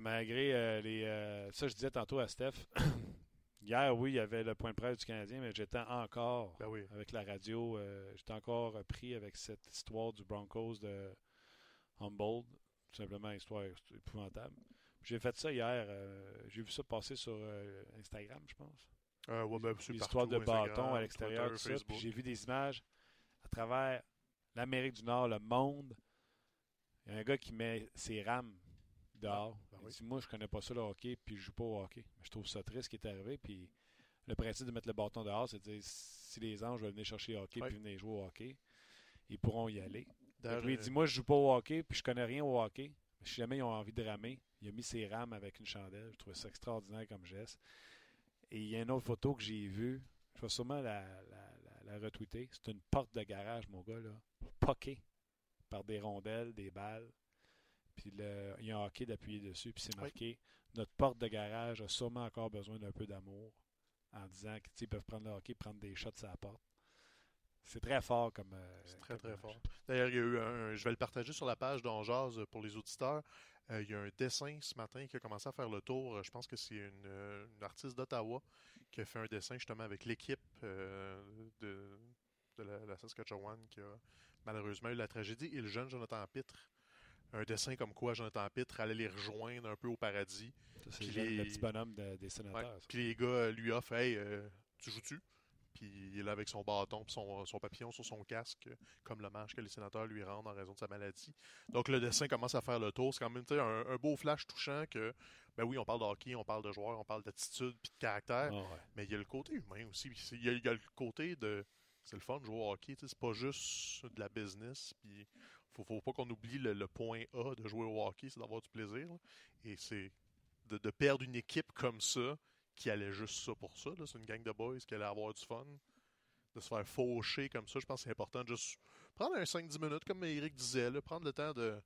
Malgré euh, les. euh, ça, je disais tantôt à Steph. Hier, oui, il y avait le point de presse du Canadien, mais j'étais encore Ben oui. avec la radio. euh, j'étais encore pris avec cette histoire du Broncos de Humboldt. Tout simplement, histoire épouvantable. J'ai fait ça hier. euh, J'ai vu ça passer sur euh, Instagram, je pense. Euh, ouais, ben, L'histoire de bâton à l'extérieur, j'ai vu des images à travers l'Amérique du Nord, le monde. Il y a un gars qui met ses rames dehors. ben il oui. dit Moi, je connais pas ça le hockey, puis je joue pas au hockey. Mais je trouve ça triste ce qui est arrivé. Puis le principe de mettre le bâton dehors, c'est de dire si les anges veulent venir chercher le hockey Ouais. puis venir jouer au hockey, ils pourront y aller. D'ailleurs, Lui, il euh, dit Moi, je joue pas au hockey, puis je connais rien au hockey. Mais si jamais ils ont envie de ramer, il a mis ses rames avec une chandelle. Je trouvais ça extraordinaire comme geste. Et il y a une autre photo que j'ai vue. Je vais sûrement la, la, la- la retweeter. C'est une porte de garage, mon gars, là. Poquée par des rondelles, des balles. Puis le- il y a un hockey d'appuyer dessus. Puis c'est Oui. marqué Notre porte de garage a sûrement encore besoin d'un peu d'amour. En disant qu'ils peuvent prendre le hockey, prendre des shots sur la porte. C'est très fort comme. euh, C'est très, comme très fort. D'ailleurs, il y a eu un, je vais le partager sur la page d'Onjaz pour les auditeurs. Euh, il y a un dessin ce matin qui a commencé à faire le tour. Je pense que c'est une, euh, une artiste d'Ottawa qui a fait un dessin justement avec l'équipe euh, de, de la, la Saskatchewan qui a malheureusement eu la tragédie. Et le jeune Jonathan Pitre. Un dessin comme quoi Jonathan Pitre allait les rejoindre un peu au paradis. C'est le, les- le petit bonhomme de- des sénateurs. Puis les gars euh, lui offrent Hey, euh, tu joues-tu? Puis il est là avec son bâton puis son, son papillon sur son casque, comme l'hommage que les sénateurs lui rendent en raison de sa maladie. Donc le dessin commence à faire le tour. C'est quand même un, un beau flash touchant que, ben oui, on parle de hockey, on parle de joueurs, on parle d'attitude puis de caractère, Ah ouais. mais il y a le côté humain aussi. Il y, a, il y a le côté de. C'est le fun de jouer au hockey, c'est pas juste de la business. Puis faut, faut pas qu'on oublie le, le point A de jouer au hockey, c'est d'avoir du plaisir. là. Et c'est de, de perdre une équipe comme ça, qui allait juste ça pour ça. C'est une gang de boys qui allait avoir du fun. De se faire faucher comme ça, je pense que c'est important de juste prendre un 5-10 minutes, comme Eric disait, là, prendre le temps de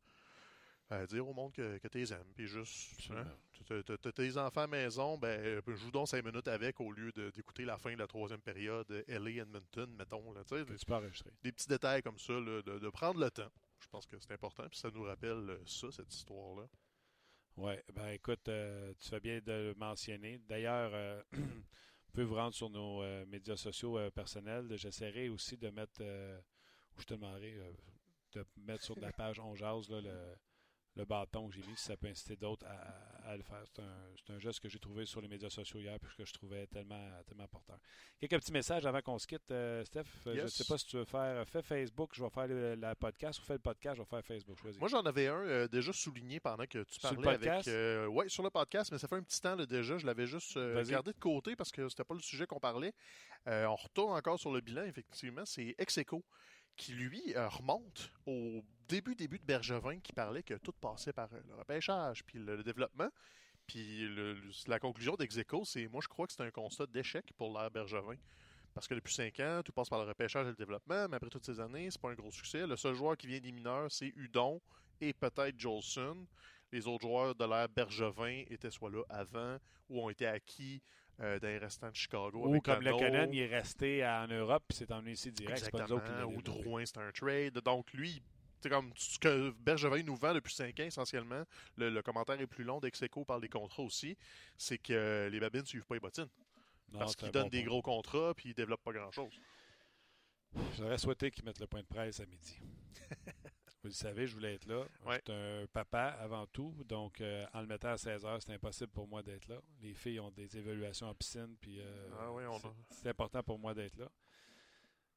euh, dire au monde que, que tu les aimes. Puis juste, hein, tes enfants à maison, ben, joue donc 5 minutes avec au lieu d'écouter la fin de la troisième période euh, LA Edmonton, mettons. Là, Tu peux enregistrer. des petits détails comme ça, là, de, de prendre le temps. Je pense que c'est important, puis ça nous rappelle euh, ça, cette histoire-là. Oui, ben écoute, euh, tu fais bien de le mentionner. D'ailleurs, euh, vous pouvez vous rendre sur nos euh, médias sociaux euh, personnels. J'essaierai aussi de mettre, ou je te demanderai de mettre sur la page On là, le, le bâton que j'ai mis, si ça peut inciter d'autres à, le faire. C'est un, geste que j'ai trouvé sur les médias sociaux hier, puis que je trouvais tellement, tellement porteur. Quelques petits messages avant qu'on se quitte, euh, Steph. Euh, Je ne sais pas si tu veux faire. Fais Facebook, je vais faire le, la podcast, ou fais le podcast, je vais faire Facebook. Moi, j'en avais un euh, déjà souligné pendant que tu Sur le parlais avec. podcast? euh, ouais, sur le podcast, mais ça fait un petit temps là, déjà. Je l'avais juste euh, gardé de côté parce que c'était pas le sujet qu'on parlait. Euh, on retourne encore sur le bilan, effectivement. C'est Execo qui, lui, euh, remonte au début, début de Bergevin qui parlait que tout passait par euh, le repêchage puis le, développement. Puis la conclusion d'Execo, c'est moi, je crois que c'est un constat d'échec pour l'ère Bergevin. Parce que depuis 5 ans, tout passe par le repêchage et le développement, mais après toutes ces années, c'est pas un gros succès. Le seul joueur qui vient des mineurs, c'est Udon et peut-être Jolson. Les autres joueurs de l'ère Bergevin étaient soit là avant ou ont été acquis euh, dans les restants de Chicago. Ou comme le il est resté en Europe, puis c'est emmené ici direct. Exactement. Ou. Drouin, c'est un trade. Donc, lui, c'est comme ce que Bergevin nous vend depuis 5 ans, essentiellement. Le, le commentaire est plus long d'Execo par les contrats aussi. C'est que les babines ne suivent pas les bottines. Non, parce qu'ils donnent bon des point. gros contrats puis ils développent pas grand-chose. J'aurais souhaité qu'ils mettent le point de presse à midi. vous le savez, je voulais être là. Ouais. Je suis un papa avant tout, donc euh, en le mettant à 16 heures, c'est impossible pour moi d'être là. Les filles ont des évaluations en piscine, puis euh, Ah oui, on c'est- important pour moi d'être là.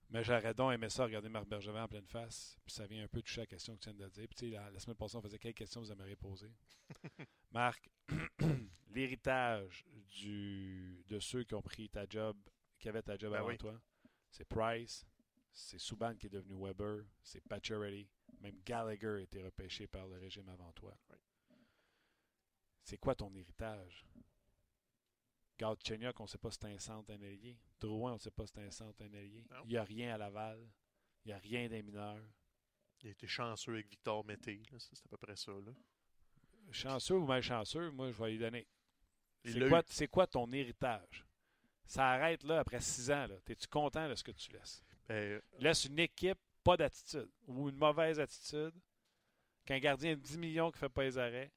Mais j'aurais donc aimé ça, regarder Marc Bergevin en pleine face, puis ça vient un peu toucher la question que tu viens de dire. Puis tu sais, la, la semaine passée, on faisait quelles questions vous aimeriez poser. Marc, l'héritage du de ceux qui ont pris ta job, qui avaient ta job Ben avant oui. toi, c'est Price, c'est Subban qui est devenu Weber, c'est Pacioretty, même Gallagher a été repêché par le régime avant toi. Oui. C'est quoi ton héritage? Galchenyuk, on ne sait pas si c'est un centre, un ailier. Drouin, on ne sait pas si c'est un centre, un. Non. Il n'y a rien à Laval. Il n'y a rien des mineurs. Il a été chanceux avec Victor Mété. C'est à peu près ça. Là. Chanceux ou malchanceux, moi, je vais lui donner. C'est quoi, ton héritage? Ça arrête là après six ans. là. Es-tu content de ce que tu laisses? Ben, Laisse une équipe pas d'attitude ou une mauvaise attitude, qu'un gardien de 10 millions qui ne fait pas les arrêts.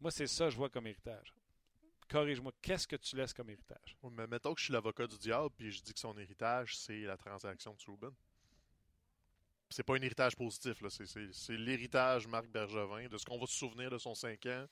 Moi, c'est ça que je vois comme héritage. Corrige-moi, qu'est-ce que tu laisses comme héritage? Ouais, Mais mettons que je suis l'avocat du diable puis je dis que son héritage, c'est la transaction de Subban. C'est pas un héritage positif, là. C'est l'héritage Marc Bergevin. De ce qu'on va se souvenir de son 5 ans,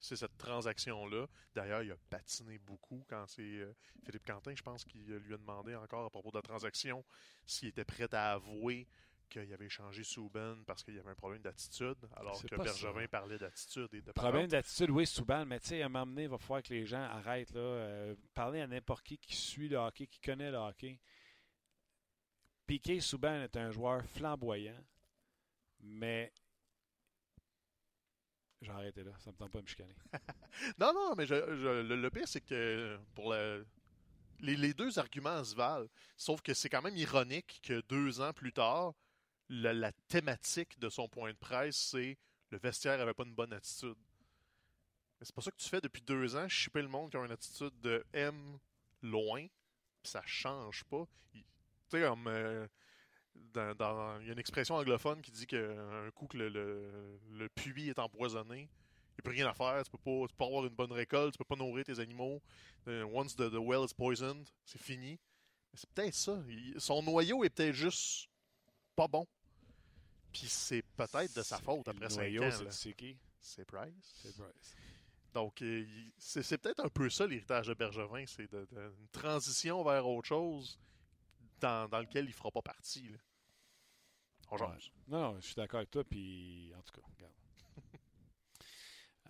c'est cette transaction-là. D'ailleurs, il a patiné beaucoup quand c'est euh, Philippe Quentin, je pense, qui euh, lui a demandé encore à propos de la transaction s'il était prêt à avouer qu'il avait échangé Subban parce qu'il y avait un problème d'attitude, alors que Bergevin ça. parlait d'attitude et de Problème d'attitude, oui, Souban, mais tu sais, à un moment donné, il va falloir que les gens arrêtent. Là, euh, parler à n'importe qui qui suit le hockey, qui connaît le hockey. Piqué Souban est un joueur flamboyant, mais. J'ai arrêté là, ça me tente pas de me chicaner. Non, non, mais je, le, le pire, c'est que pour la- les, deux arguments se valent. Sauf que c'est quand même ironique que deux ans plus tard, la, thématique de son point de presse, c'est le vestiaire avait pas une bonne attitude. C'est pas ça que tu fais depuis deux ans, chipper le monde qui a une attitude de M loin, puis ça change pas. Tu sais, comme. euh, dans- dans- il y a une expression anglophone qui dit qu'un coup que le, le, le puits est empoisonné, il n'y a plus rien à faire. Tu peux pas, tu peux pas avoir une bonne récolte, tu peux pas nourrir tes animaux. Euh, once the, the well is poisoned, c'est fini. C'est peut-être ça. Il- son noyau est peut-être juste pas bon. Puis c'est peut-être de sa faute après Le 5 noyau, ans. c'est- qui? C'est Price. C'est Bryce. Donc, euh, c'est c'est peut-être un peu ça l'héritage de Bergevin, c'est de, de- une transition vers autre chose dans, dans lequel il fera pas partie. là. On Ouais. jase. Non, non, je suis d'accord avec toi, puis en tout cas, regarde.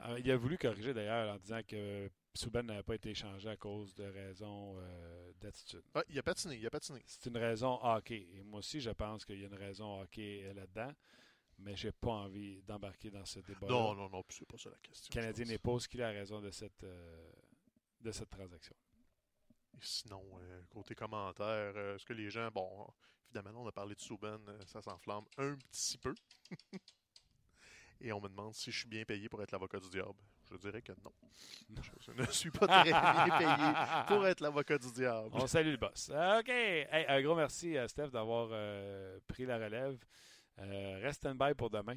Euh, il a voulu corriger d'ailleurs en disant que Souben n'avait pas été échangé à cause de raisons euh, d'attitude. Ah, il a patiné, il a patiné. C'est une raison hockey. Et moi aussi, je pense qu'il y a une raison hockey là-dedans, mais j'ai pas envie d'embarquer dans ce débat. Non, non, non, puis c'est pas ça la question. Le Canadien ce qu'il a raison de cette, euh, de cette transaction. Et Sinon, euh, côté commentaire, est-ce que les gens, bon, évidemment, on a parlé de Souben, euh, ça s'enflamme un petit peu. Et on me demande si je suis bien payé pour être l'avocat du diable. Je dirais que non. Je ne suis pas très bien payé pour être l'avocat du diable. On salue le boss. Euh, OK. Hey, un gros merci à Steph d'avoir euh, pris la relève. Euh, reste stand-by pour demain.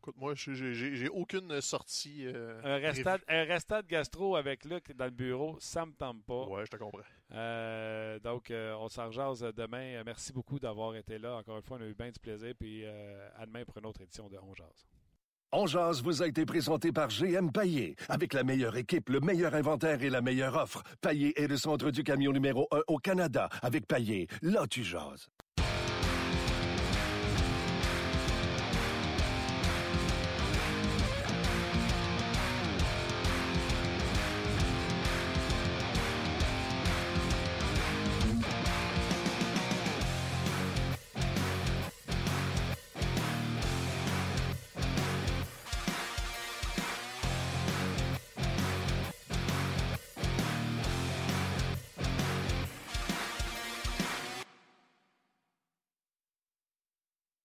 Écoute, moi, je- j'ai aucune sortie. euh, Un restat, prévue. un restat de gastro avec Luc dans le bureau, ça me tente pas. Ouais, je te comprends. Euh, donc, euh, on s'en rejase demain. Merci beaucoup d'avoir été là. Encore une fois, on a eu bien du plaisir. Puis euh, à demain pour une autre édition de On Jase. On jase vous a été présenté par GM Paillé. Avec la meilleure équipe, le meilleur inventaire et la meilleure offre. Paillé est le centre du camion numéro 1 au Canada. Avec Paillé, là tu jases.